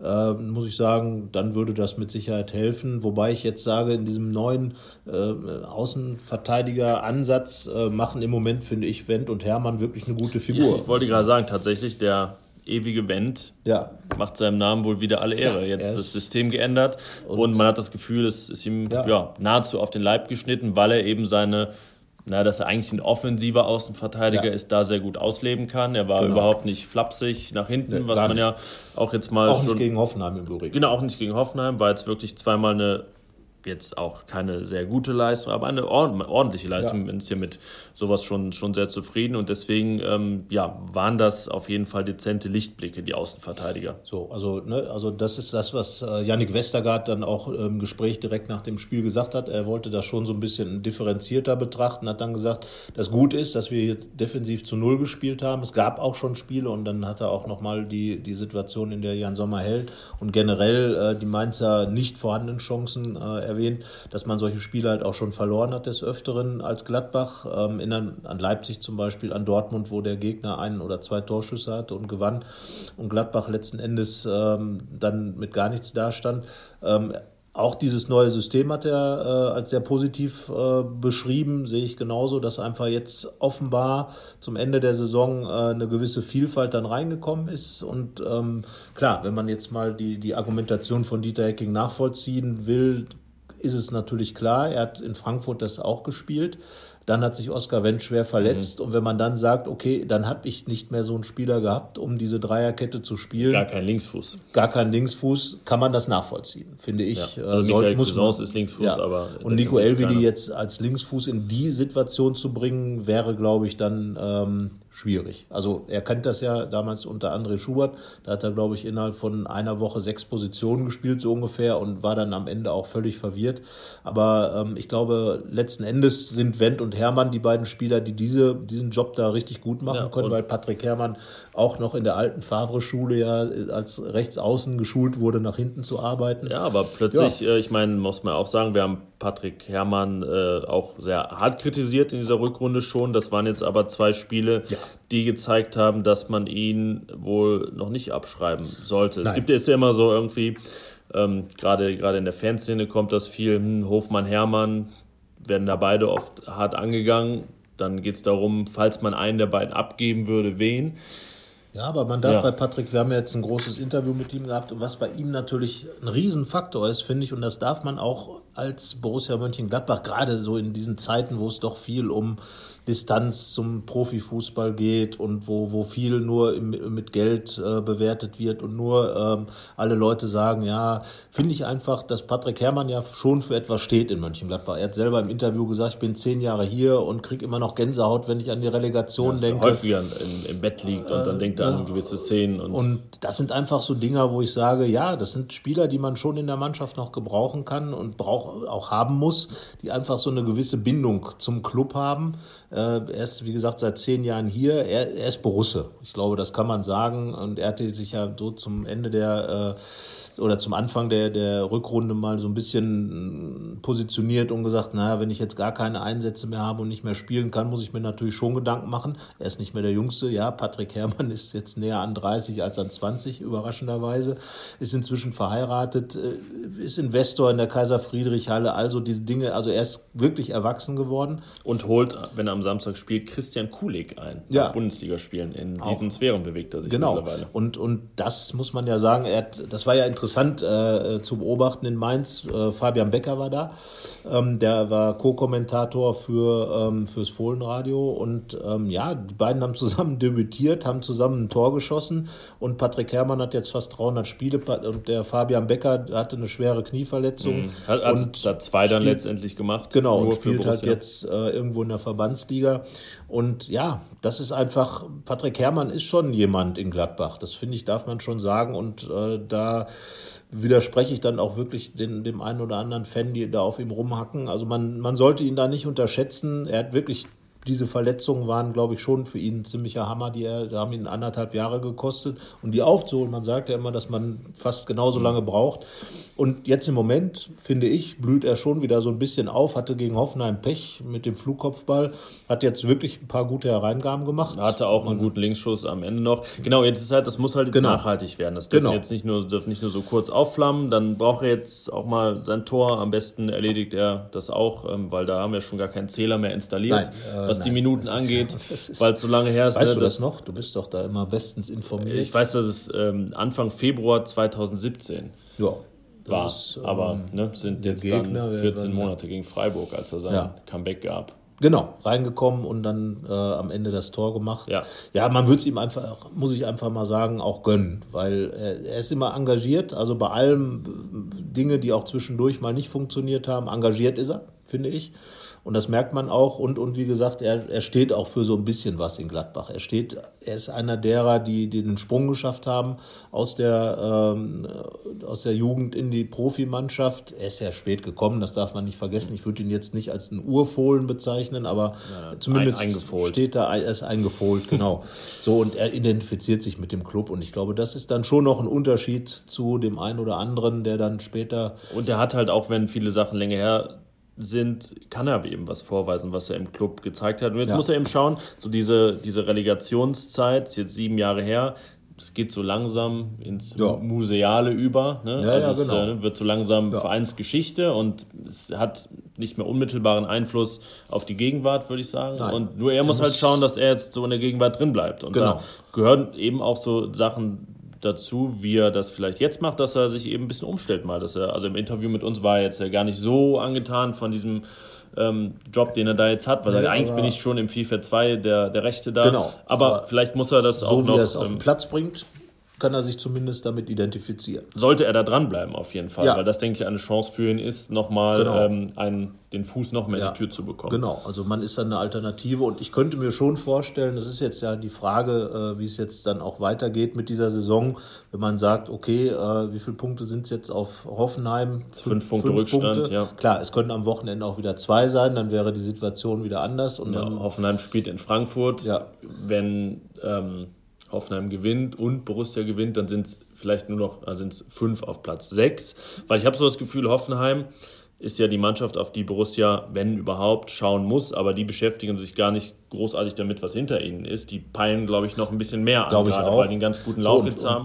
Äh, muss ich sagen, dann würde das mit Sicherheit helfen. Wobei ich jetzt sage, in diesem neuen äh, Außenverteidiger-Ansatz äh, machen im Moment, finde ich, Wendt und Hermann wirklich eine gute Figur. ich wollte gerade sagen, tatsächlich, der ewige Wendt ja. macht seinem Namen wohl wieder alle Ehre. Jetzt ist das System geändert und, und, man hat das Gefühl, es ist ihm ja. ja. nahezu auf den Leib geschnitten, weil er eben seine, na, dass er eigentlich ein offensiver Außenverteidiger ja. ist, da sehr gut ausleben kann. Er war genau. überhaupt nicht flapsig nach hinten, nee, was man nicht. ja auch jetzt mal. Auch schon, nicht gegen Hoffenheim im Übrigen. Genau, auch nicht gegen Hoffenheim, war jetzt wirklich zweimal eine jetzt auch keine sehr gute Leistung, aber eine ordentliche Leistung. Ja. Wir sind hier mit sowas schon, schon sehr zufrieden und deswegen ähm, ja, waren das auf jeden Fall dezente Lichtblicke, die Außenverteidiger. So, also, ne, also das ist das, was äh, Yannick Westergaard dann auch im Gespräch direkt nach dem Spiel gesagt hat. Er wollte das schon so ein bisschen differenzierter betrachten, hat dann gesagt, dass gut ist, dass wir hier defensiv zu Null gespielt haben. Es gab auch schon Spiele und dann hat er auch nochmal die, die Situation, in der Jan Sommer hält und generell äh, die Mainzer nicht vorhandenen Chancen äh, erwähnt, dass man solche Spiele halt auch schon verloren hat des Öfteren als Gladbach. Ähm, in, an Leipzig zum Beispiel, an Dortmund, wo der Gegner einen oder zwei Torschüsse hatte und gewann und Gladbach letzten Endes ähm, dann mit gar nichts dastand. Ähm, auch dieses neue System hat er äh, als sehr positiv äh, beschrieben, sehe ich genauso, dass einfach jetzt offenbar zum Ende der Saison äh, eine gewisse Vielfalt dann reingekommen ist. Und ähm, klar, wenn man jetzt mal die, die Argumentation von Dieter Hecking nachvollziehen will, ist es natürlich klar, er hat in Frankfurt das auch gespielt. Dann hat sich Oskar Wendt schwer verletzt. Mhm. Und wenn man dann sagt, okay, dann habe ich nicht mehr so einen Spieler gehabt, um diese Dreierkette zu spielen. Gar kein Linksfuß. Gar kein Linksfuß, kann man das nachvollziehen, finde ich. Ja. Also äh, soll, muss man, ist Linksfuß, ja. aber. Und Nico Elvedi jetzt als Linksfuß in die Situation zu bringen, wäre, glaube ich, dann ähm, schwierig. Also er kennt das ja damals unter André Schubert. Da hat er, glaube ich, innerhalb von einer Woche sechs Positionen gespielt, so ungefähr, und war dann am Ende auch völlig verwirrt. Aber ähm, ich glaube, letzten Endes sind Wendt und Hermann die beiden Spieler, die diese, diesen Job da richtig gut machen ja, können, weil Patrick Hermann auch noch in der alten Favre-Schule ja als Rechtsaußen geschult wurde, nach hinten zu arbeiten. Ja, aber plötzlich, ja. Äh, ich meine, muss man auch sagen, wir haben Patrick Herrmann äh, auch sehr hart kritisiert in dieser Rückrunde schon. Das waren jetzt aber zwei Spiele, ja. die gezeigt haben, dass man ihn wohl noch nicht abschreiben sollte. Nein. Es gibt jetzt ja immer so irgendwie, ähm, gerade in der Fanszene kommt das viel, hm, Hofmann, Hermann werden da beide oft hart angegangen dann geht es darum, falls man einen der beiden abgeben würde, wen. Ja, aber man darf ja. bei Patrick, wir haben ja jetzt ein großes Interview mit ihm gehabt und was bei ihm natürlich ein Riesenfaktor ist, finde ich, und das darf man auch als Borussia Mönchengladbach, gerade so in diesen Zeiten, wo es doch viel um Distanz zum Profifußball geht und wo, wo viel nur im, mit Geld äh, bewertet wird und nur ähm, alle Leute sagen, ja, finde ich einfach, dass Patrick Herrmann ja schon für etwas steht in Mönchengladbach. Er hat selber im Interview gesagt, ich bin zehn Jahre hier und kriege immer noch Gänsehaut, wenn ich an die Relegation ja, denke. häufiger im, im, Bett liegt und dann denkt er. An gewisse Szenen. Und, und das sind einfach so Dinger, wo ich sage, ja, das sind Spieler, die man schon in der Mannschaft noch gebrauchen kann und brauch, auch haben muss, die einfach so eine gewisse Bindung zum Club haben. Äh, er ist, wie gesagt, seit zehn Jahren hier. Er, er ist Borusse. Ich glaube, das kann man sagen. Und er hatte sich ja so zum Ende der äh, oder zum Anfang der, der Rückrunde mal so ein bisschen positioniert und gesagt, naja, wenn ich jetzt gar keine Einsätze mehr habe und nicht mehr spielen kann, muss ich mir natürlich schon Gedanken machen. Er ist nicht mehr der Jüngste. Ja, Patrick Herrmann ist jetzt näher an 30 als an 20, überraschenderweise. Ist inzwischen verheiratet, äh, ist Investor in der Kaiser Friedrich Halle. Also diese Dinge, also er ist wirklich erwachsen geworden. Und holt, wenn er am Samstag spielt, Christian Kulig ein. Ja. Bundesligaspielen. In diesen. Sphären bewegt er sich genau. mittlerweile. Und, und das muss man ja sagen, er hat, das war ja interessant interessant äh, zu beobachten in Mainz. Äh, Fabian Becker war da. Ähm, der war Co-Kommentator für, ähm, fürs Fohlenradio. Und ähm, ja, die beiden haben zusammen debütiert, haben zusammen ein Tor geschossen. Und Patrick Herrmann hat jetzt fast 300 Spiele. Und der Fabian Becker hatte eine schwere Knieverletzung. Mhm. Hat, hat, und hat zwei dann spielt, letztendlich gemacht. Genau, und spielt halt jetzt äh, irgendwo in der Verbandsliga. Und ja, das ist einfach, Patrick Herrmann ist schon jemand in Gladbach. Das finde ich, darf man schon sagen. Und äh, da widerspreche ich dann auch wirklich den, dem einen oder anderen Fan, die da auf ihm rumhacken. Also man, man sollte ihn da nicht unterschätzen. Er hat wirklich diese Verletzungen waren, glaube ich, schon für ihn ein ziemlicher Hammer. Die, er, die haben ihn anderthalb Jahre gekostet. Und die aufzuholen, man sagt ja immer, dass man fast genauso lange braucht. Und jetzt im Moment, finde ich, blüht er schon wieder so ein bisschen auf. Hatte gegen Hoffenheim Pech mit dem Flugkopfball. Hat jetzt wirklich ein paar gute Hereingaben gemacht. Hatte auch einen guten Linksschuss am Ende noch. Genau, jetzt ist halt, das muss halt genau. nachhaltig werden. Das dürfen genau. jetzt nicht nur, dürfen nicht nur so kurz aufflammen. Dann braucht er jetzt auch mal sein Tor. Am besten erledigt er das auch, ähm, weil da haben wir schon gar keinen Zähler mehr installiert. Nein, äh, was die Minuten angeht, weil es so lange her ist. Weißt ne, du das noch? Du bist doch da immer bestens informiert. Ich weiß, dass es ähm, Anfang Februar 2017 ja, war. Ist, ähm, aber ne, sind jetzt Gegner, dann 14 Monate gegen Freiburg, als er sein ja. Comeback gab. Genau, reingekommen und dann äh, am Ende das Tor gemacht. Ja, ja man würde es ihm einfach, muss ich einfach mal sagen, auch gönnen, weil er, er, ist immer engagiert. Also bei allem äh, Dinge, die auch zwischendurch mal nicht funktioniert haben, engagiert ist er, finde ich. Und das merkt man auch. Und, und wie gesagt, er, er steht auch für so ein bisschen was in Gladbach. Er steht, er ist einer derer, die, die den Sprung geschafft haben aus der, ähm, aus der Jugend in die Profimannschaft. Er ist ja spät gekommen, das darf man nicht vergessen. Ich würde ihn jetzt nicht als einen Urfohlen bezeichnen, aber ja, zumindest ein, steht da, er ist eingefohlt, genau. so, und er identifiziert sich mit dem Club. Und ich glaube, das ist dann schon noch ein Unterschied zu dem einen oder anderen, der dann später. Und er hat halt auch, wenn viele Sachen länger her sind, kann er eben was vorweisen, was er im Club gezeigt hat. Und jetzt ja. muss er eben schauen, so diese, diese Relegationszeit, ist jetzt sieben Jahre her, es geht so langsam ins ja. Museale über. Ne? Ja, also ja, genau. es äh, wird so langsam. Vereinsgeschichte und es hat nicht mehr unmittelbaren Einfluss auf die Gegenwart, würde ich sagen. Nein. Und nur er, er muss halt schauen, dass er jetzt so in der Gegenwart drin bleibt. Und genau. da gehören eben auch so Sachen dazu, wie er das vielleicht jetzt macht, dass er sich eben ein bisschen umstellt mal. Dass er, also im Interview mit uns war er jetzt ja gar nicht so angetan von diesem ähm, Job, den er da jetzt hat, weil nee, er, eigentlich bin ich schon im FIFA 2 der, der Rechte da. Genau. Aber, aber vielleicht muss er das so auch noch. So wie er es auf den ähm, Platz bringt, kann er sich zumindest damit identifizieren. Sollte er da dranbleiben, auf jeden Fall, ja. weil das, denke ich, eine Chance für ihn ist, nochmal genau. ähm, einen, den Fuß noch mehr ja. in die Tür zu bekommen. Genau, also man ist dann eine Alternative und ich könnte mir schon vorstellen, das ist jetzt ja die Frage, äh, wie es jetzt dann auch weitergeht mit dieser Saison, wenn man sagt, okay, äh, wie viele Punkte sind es jetzt auf Hoffenheim? Fünf, fünf Punkte fünf Rückstand, Punkte. ja. Klar, es könnten am Wochenende auch wieder zwei sein, dann wäre die Situation wieder anders. Und ja, Hoffenheim spielt in Frankfurt. Ja. Wenn ähm, Hoffenheim gewinnt und Borussia gewinnt, dann sind es vielleicht nur noch also sind's fünf auf Platz sechs. Weil ich habe so das Gefühl, Hoffenheim ist ja die Mannschaft, auf die Borussia, wenn überhaupt, schauen muss, aber die beschäftigen sich gar nicht großartig damit, was hinter ihnen ist. Die peilen, glaube ich, noch ein bisschen mehr an, gerade weil die einen ganz guten Lauf so, jetzt haben.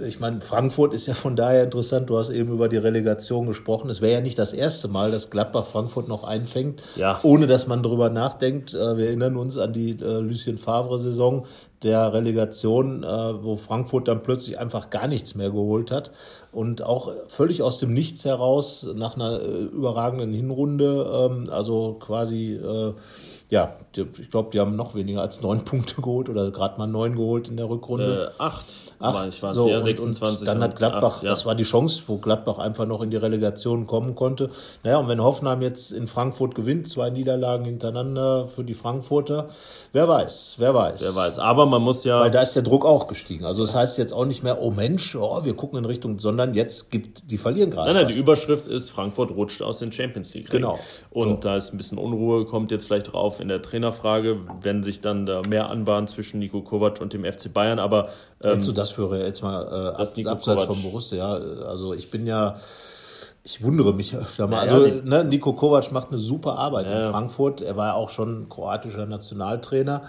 Äh, ich meine, Frankfurt ist ja von daher interessant. Du hast eben über die Relegation gesprochen. Es wäre ja nicht das erste Mal, dass Gladbach Frankfurt noch einfängt, ja. ohne dass man darüber nachdenkt. Äh, wir erinnern uns an die äh, Lucien Favre-Saison der Relegation, äh, wo Frankfurt dann plötzlich einfach gar nichts mehr geholt hat und auch völlig aus dem Nichts heraus nach einer äh, überragenden Hinrunde, ähm, also quasi äh, ja, ich glaube, die haben noch weniger als neun Punkte geholt oder gerade mal neun geholt in der Rückrunde. Äh, acht. Acht. Ich war so, ja, 26. Und dann hat Gladbach, acht, ja. das war die Chance, wo Gladbach einfach noch in die Relegation kommen konnte. Naja, und wenn Hoffenheim jetzt in Frankfurt gewinnt, zwei Niederlagen hintereinander für die Frankfurter, wer weiß, wer weiß. Wer weiß, aber man muss ja. Weil da ist der Druck auch gestiegen. Also das heißt jetzt auch nicht mehr, oh Mensch, oh, wir gucken in Richtung, sondern jetzt gibt, die verlieren gerade. Nein, nein, was. die Überschrift ist, Frankfurt rutscht aus den Champions League. Genau. Und so. da ist ein bisschen Unruhe, kommt jetzt vielleicht drauf in der Trainerfrage, wenn sich dann da mehr anbahnt zwischen Nico Kovac und dem FC Bayern. Aber Hältst du das für jetzt mal äh, ab, abseits von Borussia? Also ich bin ja, ich wundere mich öfter mal. Ja, also ja, ne, Nico Kovac macht eine super Arbeit ja, in Frankfurt. Er war ja auch schon kroatischer Nationaltrainer.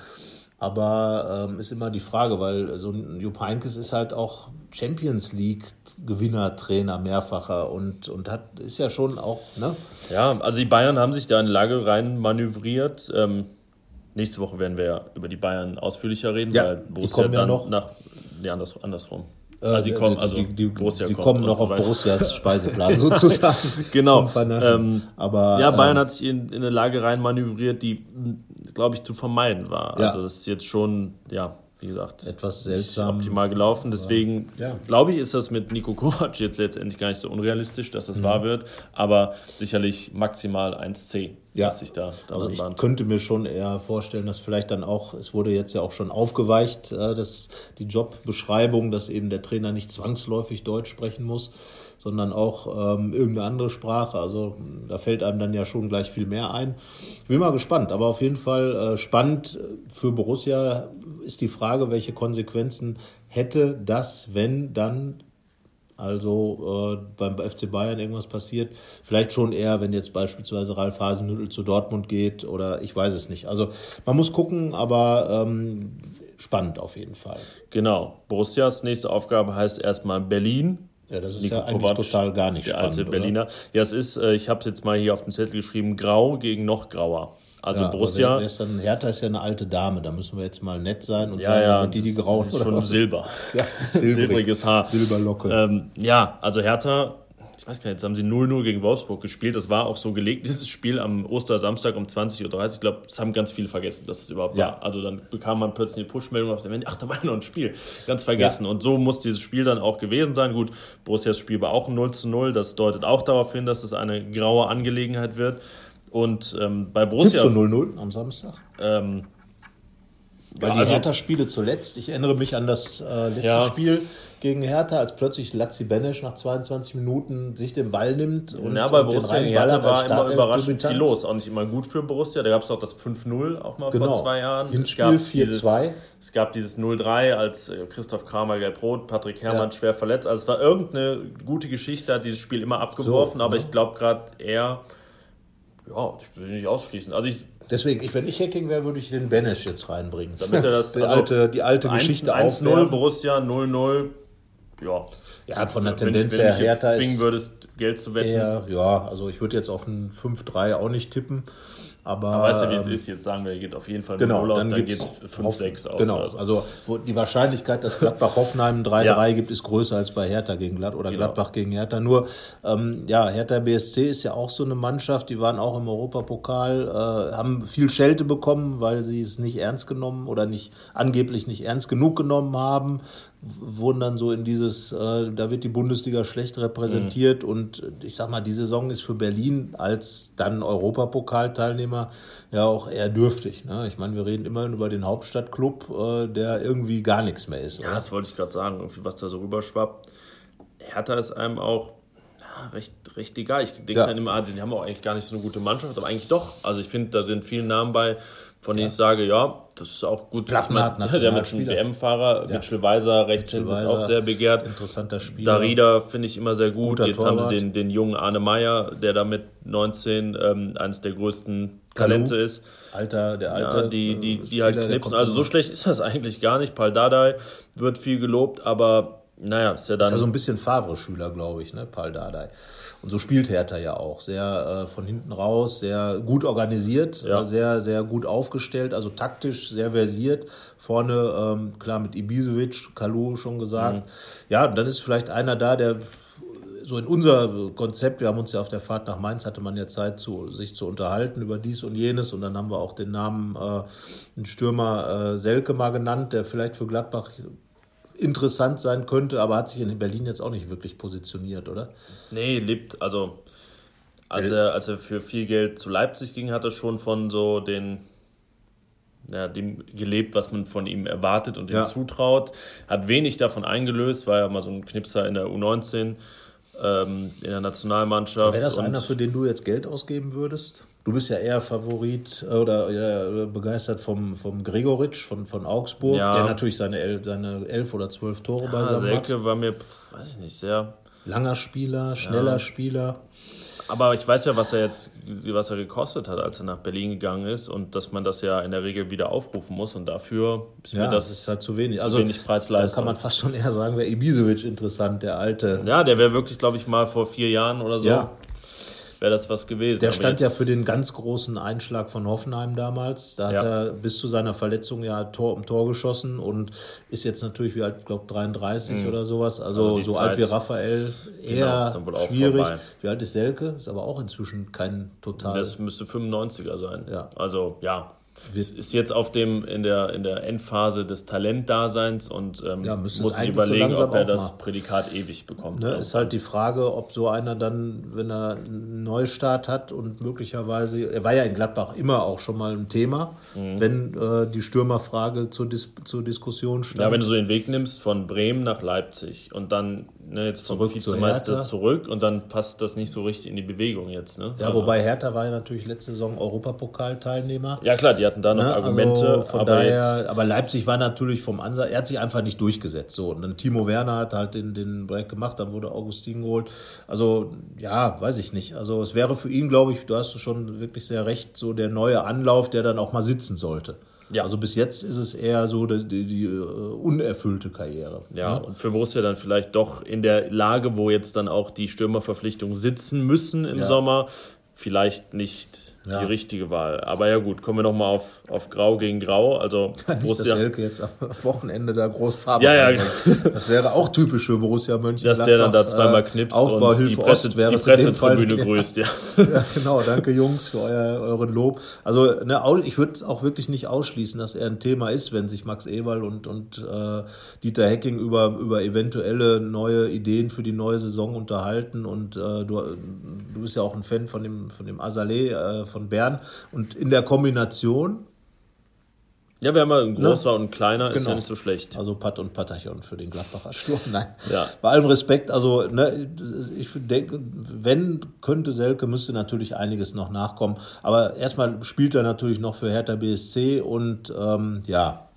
Aber ähm, ist immer die Frage, weil so ein Jupp Heynckes ist halt auch Champions League Gewinner, Trainer, mehrfacher und, und hat, ist ja schon auch, ne? Ja, also die Bayern haben sich da in Lage rein manövriert. Ähm, nächste Woche werden wir ja über die Bayern ausführlicher reden, ja, weil Borussia dann ja noch. nach, nee, anders, andersrum. Äh, also sie kommen, also die, die, Borussia sie kommen noch so auf Borussias Speiseplan sozusagen. genau. Ähm, Aber, ja, Bayern ähm, hat sich in, in, eine Lage rein manövriert, die, glaube ich, zu vermeiden war. Ja. Also das ist jetzt schon, ja, wie gesagt, etwas seltsam. optimal gelaufen. Deswegen ja. glaube ich, ist das mit Nico Kovac jetzt letztendlich gar nicht so unrealistisch, dass das mhm. wahr wird. Aber sicherlich maximal 1C, ja. was sich da also ich bahnt. könnte mir schon eher vorstellen, dass vielleicht dann auch, es wurde jetzt ja auch schon aufgeweicht, äh, dass die Jobbeschreibung, dass eben der Trainer nicht zwangsläufig Deutsch sprechen muss sondern auch ähm, irgendeine andere Sprache. Also da fällt einem dann ja schon gleich viel mehr ein. Ich bin mal gespannt, aber auf jeden Fall äh, spannend für Borussia ist die Frage, welche Konsequenzen hätte das, wenn dann also äh, beim FC Bayern irgendwas passiert. Vielleicht schon eher, wenn jetzt beispielsweise Ralf Hasenhüttl zu Dortmund geht oder ich weiß es nicht. Also man muss gucken, aber ähm, spannend auf jeden Fall. Genau. Borussias nächste Aufgabe heißt erstmal Berlin. Ja, das ist Nico ja eigentlich Kovac, total gar nicht der spannend. Der alte Berliner. Oder? Ja, es ist, äh, ich habe es jetzt mal hier auf dem Zettel geschrieben, grau gegen noch grauer. Also ja, Borussia. Wer, ist dann, Hertha ist ja eine alte Dame, da müssen wir jetzt mal nett sein und ja, sagen, ja, sind die die grauen. Das ist schon Silber. ja, Silbriges Haar. Silberlocke. Ähm, ja, also Hertha ich weiß gar nicht, jetzt haben sie 0-0 gegen Wolfsburg gespielt. Das war auch so gelegt, dieses Spiel am Ostersamstag um 20.30 Uhr. Ich glaube, das haben ganz viele vergessen, dass es überhaupt ja. war. Also dann bekam man plötzlich eine Push-Meldung auf dem Handy, ach, da war ja noch ein Spiel. Ganz vergessen. Ja. Und so muss dieses Spiel dann auch gewesen sein. Gut, Borussias Spiel war auch ein 0-0. Das deutet auch darauf hin, dass es eine graue Angelegenheit wird. Und ähm, bei Borussia... Tippst du 0-0 am Samstag? Ähm, weil ja, die also, Hertha-Spiele zuletzt, ich erinnere mich an das äh, letzte ja. Spiel gegen Hertha, als plötzlich Lazzi Benesch nach 22 Minuten sich den Ball nimmt. Und ja, bei Borussia gegen Hertha war immer überraschend viel los. Auch nicht immer gut für Borussia. Da gab es auch das 5-0 auch mal genau. vor zwei Jahren. Hinspiel 4-2. Es gab dieses 0-3, als äh, Christoph Kramer gelb-rot, Patrick Herrmann ja. schwer verletzt. Also es war irgendeine gute Geschichte, hat dieses Spiel immer abgeworfen. So, aber ich glaube gerade eher, ja, ich will nicht ausschließen. Also ich Deswegen, ich, wenn ich Hacking wäre, würde ich den Benesch jetzt reinbringen. Damit er das, die, also alte, die alte 1, Geschichte 1-0 Borussia, 0-0, ja. Ja, von der Tendenz her Hertha ist. zwingen würdest, Geld zu wetten. Eher, ja, also ich würde jetzt auf ein 5-3 auch nicht tippen. Aber, Aber weißt du, wie es ist? Jetzt sagen wir, geht auf jeden Fall genau, 0 aus, dann, dann geht es 5-6 aus. Genau, so. also die Wahrscheinlichkeit, dass Gladbach-Hoffenheim 3-3 ja. gibt, ist größer als bei Hertha gegen Gladbach oder genau. Gladbach gegen Hertha. Nur, ähm, ja, Hertha BSC ist ja auch so eine Mannschaft, die waren auch im Europapokal, äh, haben viel Schelte bekommen, weil sie es nicht ernst genommen oder nicht angeblich nicht ernst genug genommen haben wurden dann so in dieses, äh, da wird die Bundesliga schlecht repräsentiert mhm. und ich sag mal, die Saison ist für Berlin als dann Europapokalteilnehmer ja auch eher dürftig. Ne? Ich meine, wir reden immerhin über den Hauptstadtclub, äh, der irgendwie gar nichts mehr ist. Ja, oder? das wollte ich gerade sagen, irgendwie was da so rüberschwappt. Hertha ist einem auch recht, recht egal. Ich denke ja. dann immer, ah, die haben auch eigentlich gar nicht so eine gute Mannschaft, aber eigentlich doch. Also ich finde, da sind viele Namen bei, von denen ich sage, ja, das ist auch gut. Plattenhardt, ich mein, der mit einem WM-Fahrer, ja. Mitchell Weiser, rechts hinten ist auch sehr begehrt. Interessanter Spieler. Darida finde ich immer sehr gut. Guter Jetzt Torwart. haben sie den, den jungen Arne Meyer, der da mit 19 ähm, eines der größten Talente Kalu. ist. Alter, der alte. Ja, die, die, die Spieler, halt knipsen. Also so schlecht ist das eigentlich gar nicht. Paul Dardai wird viel gelobt, aber naja, ist ja dann. Ist ja so ein bisschen Favre-Schüler, glaube ich, ne, Paul Dardai. Und so spielt Hertha ja auch. Sehr äh, von hinten raus, sehr gut organisiert, ja. sehr, sehr gut aufgestellt, also taktisch sehr versiert. Vorne, ähm, klar, mit Ibisevic, Kalu schon gesagt. Mhm. Ja, dann ist vielleicht einer da, der so in unser Konzept, wir haben uns ja auf der Fahrt nach Mainz, hatte man ja Zeit, zu, sich zu unterhalten über dies und jenes. Und dann haben wir auch den Namen, äh, den Stürmer äh, Selke mal genannt, der vielleicht für Gladbach interessant sein könnte, aber hat sich in Berlin jetzt auch nicht wirklich positioniert, oder? Nee, lebt, also als er, als er für viel Geld zu Leipzig ging, hat er schon von so den, ja, dem gelebt, was man von ihm erwartet und ihm ja. zutraut. Hat wenig davon eingelöst, war ja mal so ein Knipser in der U19, ähm, in der Nationalmannschaft. Wäre das einer, für den du jetzt Geld ausgeben würdest? Du bist ja eher Favorit äh, oder ja, begeistert vom, vom Gregoritsch von, von Augsburg, ja. der natürlich seine, El, seine elf oder zwölf Tore ja, beisammen Selke hat. war mir, weiß ich nicht, sehr. Langer Spieler, schneller Spieler. Aber ich weiß ja, was er jetzt, was er gekostet hat, als er nach Berlin gegangen ist und dass man das ja in der Regel wieder aufrufen muss und dafür ist mir das ist halt zu wenig. Zu also wenig Preisleistung. kann man fast schon eher sagen, wäre Ibisevic interessant, der alte. Ja, der wäre wirklich, glaube ich, mal vor vier Jahren oder so. Ja wäre das was gewesen. Der stand ja für den ganz großen Einschlag von Hoffenheim damals. Da hat ja. er bis zu seiner Verletzung ja Tor um Tor geschossen und ist jetzt natürlich wie alt, ich glaube 33 mhm. oder sowas. Also, also so Zeit, alt wie Raphael, eher genau, schwierig. Vorbei. Wie alt ist Selke? Ist aber auch inzwischen kein total. Das müsste 95er sein. Ja. Also ja ist jetzt auf dem in der, in der Endphase des Talentdaseins und ähm, ja, muss sich überlegen, so ob er das Prädikat ewig bekommt. Ne, ist halt die Frage, ob so einer dann, wenn er einen Neustart hat und möglicherweise, er war ja in Gladbach immer auch schon mal ein Thema, mhm. wenn äh, die Stürmerfrage zur, Dis zur Diskussion stand. Ja, wenn du so den Weg nimmst von Bremen nach Leipzig und dann ne, jetzt vom zurück Vizemeister zu zurück und dann passt das nicht so richtig in die Bewegung jetzt. Ne? Ja, also. wobei Hertha war ja natürlich letzte Saison Europapokalteilnehmer. Ja klar, die hatten da noch ne? Argumente. Also von aber, daher, aber Leipzig war natürlich vom Ansatz, er hat sich einfach nicht durchgesetzt. So. Und dann Timo Werner hat halt den, den Break gemacht, dann wurde Augustin geholt. Also ja, weiß ich nicht. Also es wäre für ihn, glaube ich, du hast schon wirklich sehr recht, so der neue Anlauf, der dann auch mal sitzen sollte. Ja. Also bis jetzt ist es eher so die, die, die uh, unerfüllte Karriere. Ja, ne? und für Borussia dann vielleicht doch in der Lage, wo jetzt dann auch die Stürmerverpflichtungen sitzen müssen im ja. Sommer, vielleicht nicht ja. die richtige Wahl. Aber ja gut, kommen wir nochmal auf, auf Grau gegen Grau. Also Nicht, Borussia. Dass Helke jetzt am Wochenende da groß Farbe ja, ja. Das wäre auch typisch für Borussia Mönchengladbach. Dass der dann da zweimal äh, knipst und die, Presse, die Pressetribüne grüßt. Ja. ja, genau. Danke Jungs für euer, euren Lob. Also ne, ich würde auch wirklich nicht ausschließen, dass er ein Thema ist, wenn sich Max Eberl und, und äh, Dieter Hecking über, über eventuelle neue Ideen für die neue Saison unterhalten. Und äh, du, du bist ja auch ein Fan von dem, von dem Azalea, äh, von Bern. Und in der Kombination ja, wir haben ja ein großer ne? und ein kleiner, genau. ist ja genau. nicht so schlecht. Also Pat und Patachon für den Gladbacher Sturm. Nein. Ja. Bei allem Respekt, also ne, ich denke, wenn könnte Selke, müsste natürlich einiges noch nachkommen. Aber erstmal spielt er natürlich noch für Hertha BSC und ähm, ja,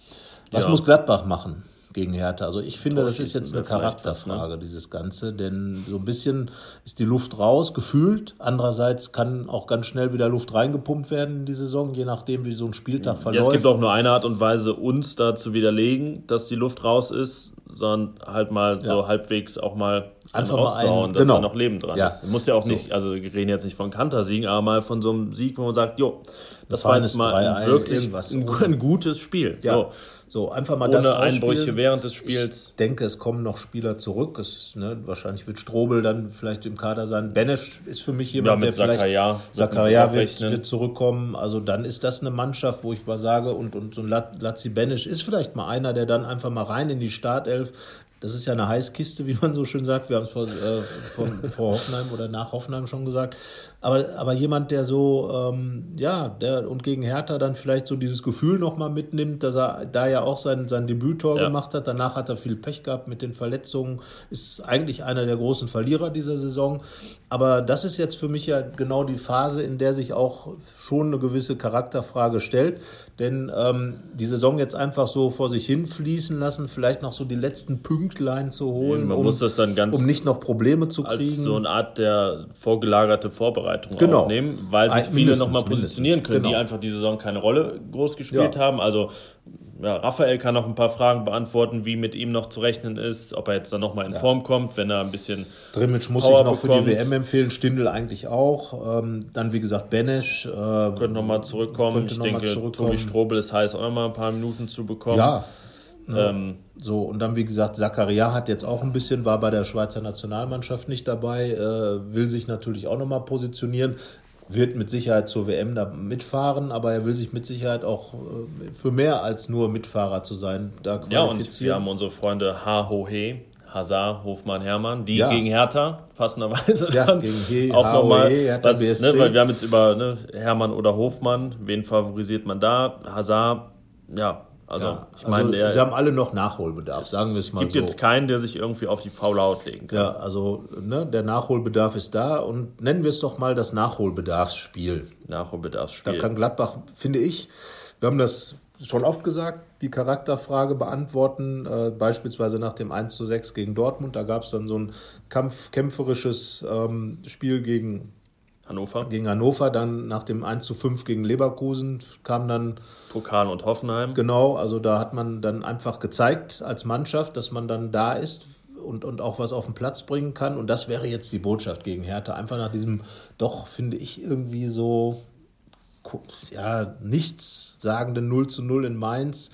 was ja. muss Gladbach machen? Gegen Hertha. Also ich finde, das ist jetzt eine Charakterfrage, was, ne? dieses Ganze, denn so ein bisschen ist die Luft raus, gefühlt. Andererseits kann auch ganz schnell wieder Luft reingepumpt werden in die Saison, je nachdem, wie so ein Spieltag verläuft. Ja, es gibt auch nur eine Art und Weise, uns da zu widerlegen, dass die Luft raus ist, sondern halt mal ja. so halbwegs auch mal einfach rauszuhauen, dass genau. da noch Leben dran ja. ist. Muss ja auch so. nicht, also wir reden jetzt nicht von Kantersiegen, aber mal von so einem Sieg, wo man sagt, jo, das, war jetzt mal ein, wirklich ein, ein, gutes Spiel. Ja. So. So, einfach mal Ohne das Einbrüche während des Spiels. Ich denke, es kommen noch Spieler zurück. Es ist, ne, wahrscheinlich wird Strobel dann vielleicht im Kader sein. Benesch ist für mich jemand, ja, der Zakaria vielleicht Zakaria wird, wird, zurückkommen. Also dann ist das eine Mannschaft, wo ich mal sage, und, und so ein Lazzi Benesch ist vielleicht mal einer, der dann einfach mal rein in die Startelf das ist ja eine Heißkiste, wie man so schön sagt. Wir haben es vor, äh, vor, vor, Hoffenheim oder nach Hoffenheim schon gesagt. Aber, aber jemand, der so, ähm, ja, der und gegen Hertha dann vielleicht so dieses Gefühl nochmal mitnimmt, dass er da ja auch sein, sein Debüttor ja. gemacht hat. Danach hat er viel Pech gehabt mit den Verletzungen. Ist eigentlich einer der großen Verlierer dieser Saison. Aber das ist jetzt für mich ja genau die Phase, in der sich auch schon eine gewisse Charakterfrage stellt. Denn ähm, die Saison jetzt einfach so vor sich hin fließen lassen, vielleicht noch so die letzten Pünktlein zu holen, Man um, muss das dann ganz um nicht noch Probleme zu kriegen. Als so eine Art der vorgelagerte Vorbereitung genau. aufnehmen, weil sich viele nochmal positionieren können, genau. die einfach die Saison keine Rolle groß gespielt ja. haben. Also ja, Raphael kann noch ein paar Fragen beantworten, wie mit ihm noch zu rechnen ist, ob er jetzt dann nochmal in ja. Form kommt, wenn er ein bisschen. Drimmitsch muss Power ich noch bekommt. für die WM empfehlen, Stindl eigentlich auch. Ähm, dann, wie gesagt, Benesch. Äh, könnte nochmal zurückkommen. Ich denke, zurückkommen. Tobi Strobel ist heiß, auch nochmal ein paar Minuten zu bekommen. Ja. Ähm, so, und dann, wie gesagt, Zakaria hat jetzt auch ein bisschen, war bei der Schweizer Nationalmannschaft nicht dabei, äh, will sich natürlich auch nochmal positionieren wird mit Sicherheit zur WM da mitfahren, aber er will sich mit Sicherheit auch äh, für mehr als nur Mitfahrer zu sein da Ja, und wir haben unsere Freunde Ha Ho He, Hazard, Hofmann, Hermann, die ja. gegen Hertha passenderweise ja, dann gegen He, auch nochmal, ne, weil wir haben jetzt über ne, Hermann oder Hofmann, wen favorisiert man da? Hazard, ja, also, ja, ich meine, also, sie haben alle noch Nachholbedarf, sagen wir es mal so. Es gibt jetzt keinen, der sich irgendwie auf die faule Haut legen kann. Ja, also ne, der Nachholbedarf ist da und nennen wir es doch mal das Nachholbedarfsspiel. Nachholbedarfsspiel. Da kann Gladbach, finde ich, wir haben das schon oft gesagt, die Charakterfrage beantworten, äh, beispielsweise nach dem 1 zu 6 gegen Dortmund. Da gab es dann so ein Kampf, kämpferisches ähm, Spiel gegen Hannover. Gegen Hannover, dann nach dem 1 zu 5 gegen Leverkusen kam dann. Pokal und Hoffenheim. Genau, also da hat man dann einfach gezeigt als Mannschaft, dass man dann da ist und, und auch was auf den Platz bringen kann. Und das wäre jetzt die Botschaft gegen Hertha. Einfach nach diesem, doch, finde ich, irgendwie so, ja, nichts sagenden 0 zu 0 in Mainz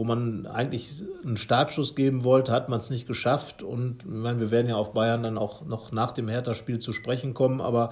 wo man eigentlich einen Startschuss geben wollte, hat man es nicht geschafft. Und ich meine, wir werden ja auf Bayern dann auch noch nach dem Hertha-Spiel zu sprechen kommen, aber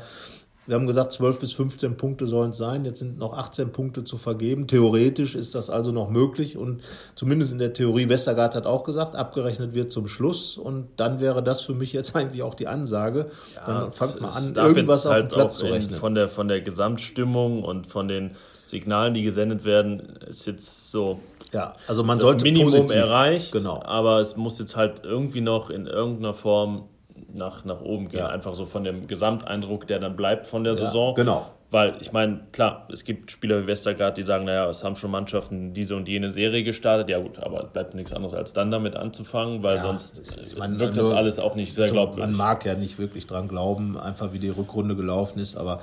wir haben gesagt, 12 bis 15 Punkte sollen es sein. Jetzt sind noch 18 Punkte zu vergeben. Theoretisch ist das also noch möglich. Und zumindest in der Theorie, Westergaard hat auch gesagt, abgerechnet wird zum Schluss. Und dann wäre das für mich jetzt eigentlich auch die Ansage. Ja, dann fangt man an, irgendwas auf halt den Platz zu rechnen. Von der, von der Gesamtstimmung und von den Signalen, die gesendet werden, ist jetzt so. Ja, also man das sollte Minimum positiv, erreicht, genau. aber es muss jetzt halt irgendwie noch in irgendeiner Form nach, nach oben gehen. Ja. Einfach so von dem Gesamteindruck, der dann bleibt von der ja, Saison. Genau. Weil ich meine, klar, es gibt Spieler wie Westergaard, die sagen, naja, es haben schon Mannschaften diese und jene Serie gestartet. Ja gut, aber bleibt nichts anderes als dann damit anzufangen, weil ja, sonst ich mein, wirkt das alles auch nicht sehr glaubwürdig. Man mag ja nicht wirklich dran glauben, einfach wie die Rückrunde gelaufen ist. Aber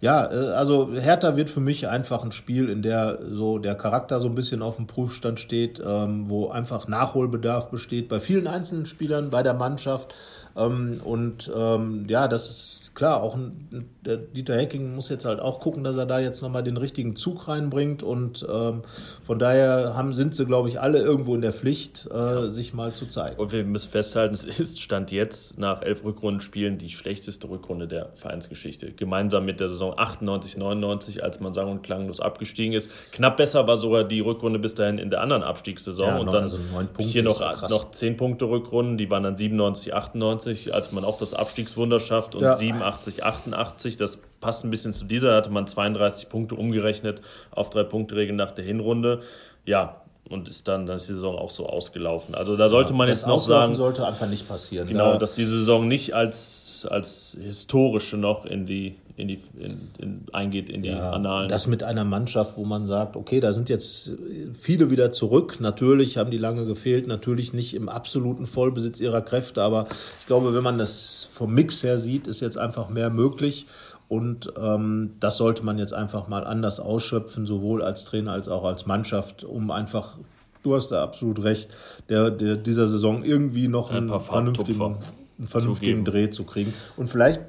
ja, äh, also Hertha wird für mich einfach ein Spiel, in der so der Charakter so ein bisschen auf dem Prüfstand steht, ähm, wo einfach Nachholbedarf besteht bei vielen einzelnen Spielern, bei der Mannschaft. Ähm, und ähm, ja, das ist klar, auch ein, der Dieter Hecking muss jetzt halt auch gucken, dass er da jetzt nochmal den richtigen Zug reinbringt. Und ähm, von daher haben, sind sie, glaube ich, alle irgendwo in der Pflicht, äh, sich mal zu zeigen. Und wir müssen festhalten, es ist Stand jetzt nach elf Rückrundenspielen die schlechteste Rückrunde der Vereinsgeschichte. Gemeinsam mit der Saison 98, 99, als man sang- und klanglos abgestiegen ist. Knapp besser war sogar die Rückrunde bis dahin in der anderen Abstiegssaison. Ja, und dann also hier noch, noch zehn Punkte Rückrunden, die waren dann 97, 98, als man auch das Abstiegswunder schafft und ja. 7, 87, 88. Das passt ein bisschen zu dieser. Da hatte man 32 Punkte umgerechnet auf drei Punkte Regeln nach der Hinrunde. Ja, und ist dann, dann ist die Saison auch so ausgelaufen. Also da sollte ja, man jetzt noch sagen. sollte einfach nicht passieren. Genau, da dass die Saison nicht als, als historische noch in die, in die, in, in, eingeht in die ja, Annalen. Das mit einer Mannschaft, wo man sagt, okay, da sind jetzt viele wieder zurück. Natürlich haben die lange gefehlt, natürlich nicht im absoluten Vollbesitz ihrer Kräfte, aber ich glaube, wenn man das vom Mix her sieht, ist jetzt einfach mehr möglich. Und ähm, das sollte man jetzt einfach mal anders ausschöpfen, sowohl als Trainer als auch als Mannschaft, um einfach, du hast da absolut recht, der, der dieser Saison irgendwie noch einen, ein vernünftigen, einen vernünftigen Dreh zu kriegen. Und vielleicht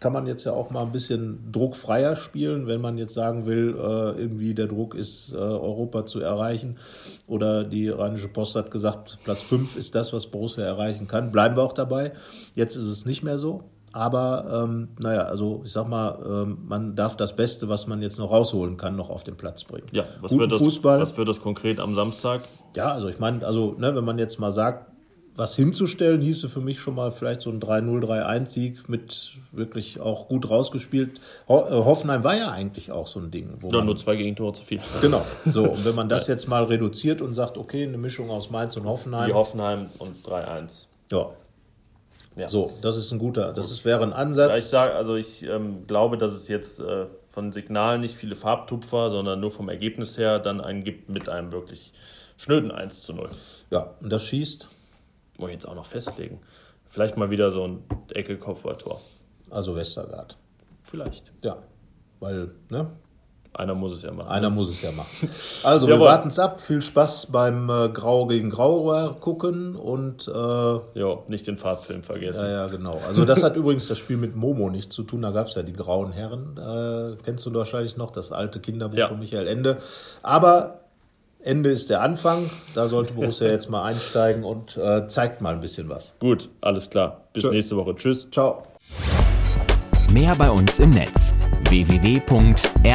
kann man jetzt ja auch mal ein bisschen druckfreier spielen, wenn man jetzt sagen will, äh, irgendwie der Druck ist, äh, Europa zu erreichen. Oder die Rheinische Post hat gesagt, Platz 5 ist das, was Borussia erreichen kann. Bleiben wir auch dabei. Jetzt ist es nicht mehr so. Aber ähm, naja, also ich sag mal, ähm, man darf das Beste, was man jetzt noch rausholen kann, noch auf den Platz bringen. Ja, was, wird das, Fußball. was wird das konkret am Samstag? Ja, also ich meine, also ne, wenn man jetzt mal sagt, was hinzustellen, hieße für mich schon mal vielleicht so ein 3-0, 3-1-Sieg mit wirklich auch gut rausgespielt. Ho äh, Hoffenheim war ja eigentlich auch so ein Ding. Wo ja, nur zwei Gegentore zu viel. Genau. So, und wenn man das jetzt mal reduziert und sagt, okay, eine Mischung aus Mainz und Hoffenheim. Wie Hoffenheim und 3-1. Ja. ja. So, das ist ein guter, das ist, wäre ein Ansatz. Ja, ich sage, also ich ähm, glaube, dass es jetzt äh, von Signalen nicht viele Farbtupfer, sondern nur vom Ergebnis her dann einen gibt mit einem wirklich schnöden 1 zu 0. Ja, und das schießt muss ich jetzt auch noch festlegen. Vielleicht mal wieder so ein Ecke-Kopfballtor. Also Westergaard. Vielleicht. Ja, weil, ne? Einer muss es ja machen. Einer muss es ja machen. Also, wir warten es ab. Viel Spaß beim äh, Grau gegen Grau gucken und. Äh, ja, nicht den Farbfilm vergessen. Ja, ja, genau. Also, das hat übrigens das Spiel mit Momo nichts zu tun. Da gab es ja die Grauen Herren. Äh, kennst du wahrscheinlich noch, das alte Kinderbuch ja. von Michael Ende. Aber Ende ist der Anfang. Da sollte Borussia jetzt mal einsteigen und äh, zeigt mal ein bisschen was. Gut, alles klar. Bis Tschö. nächste Woche. Tschüss. Ciao. Mehr bei uns im Netz www.rp-online.de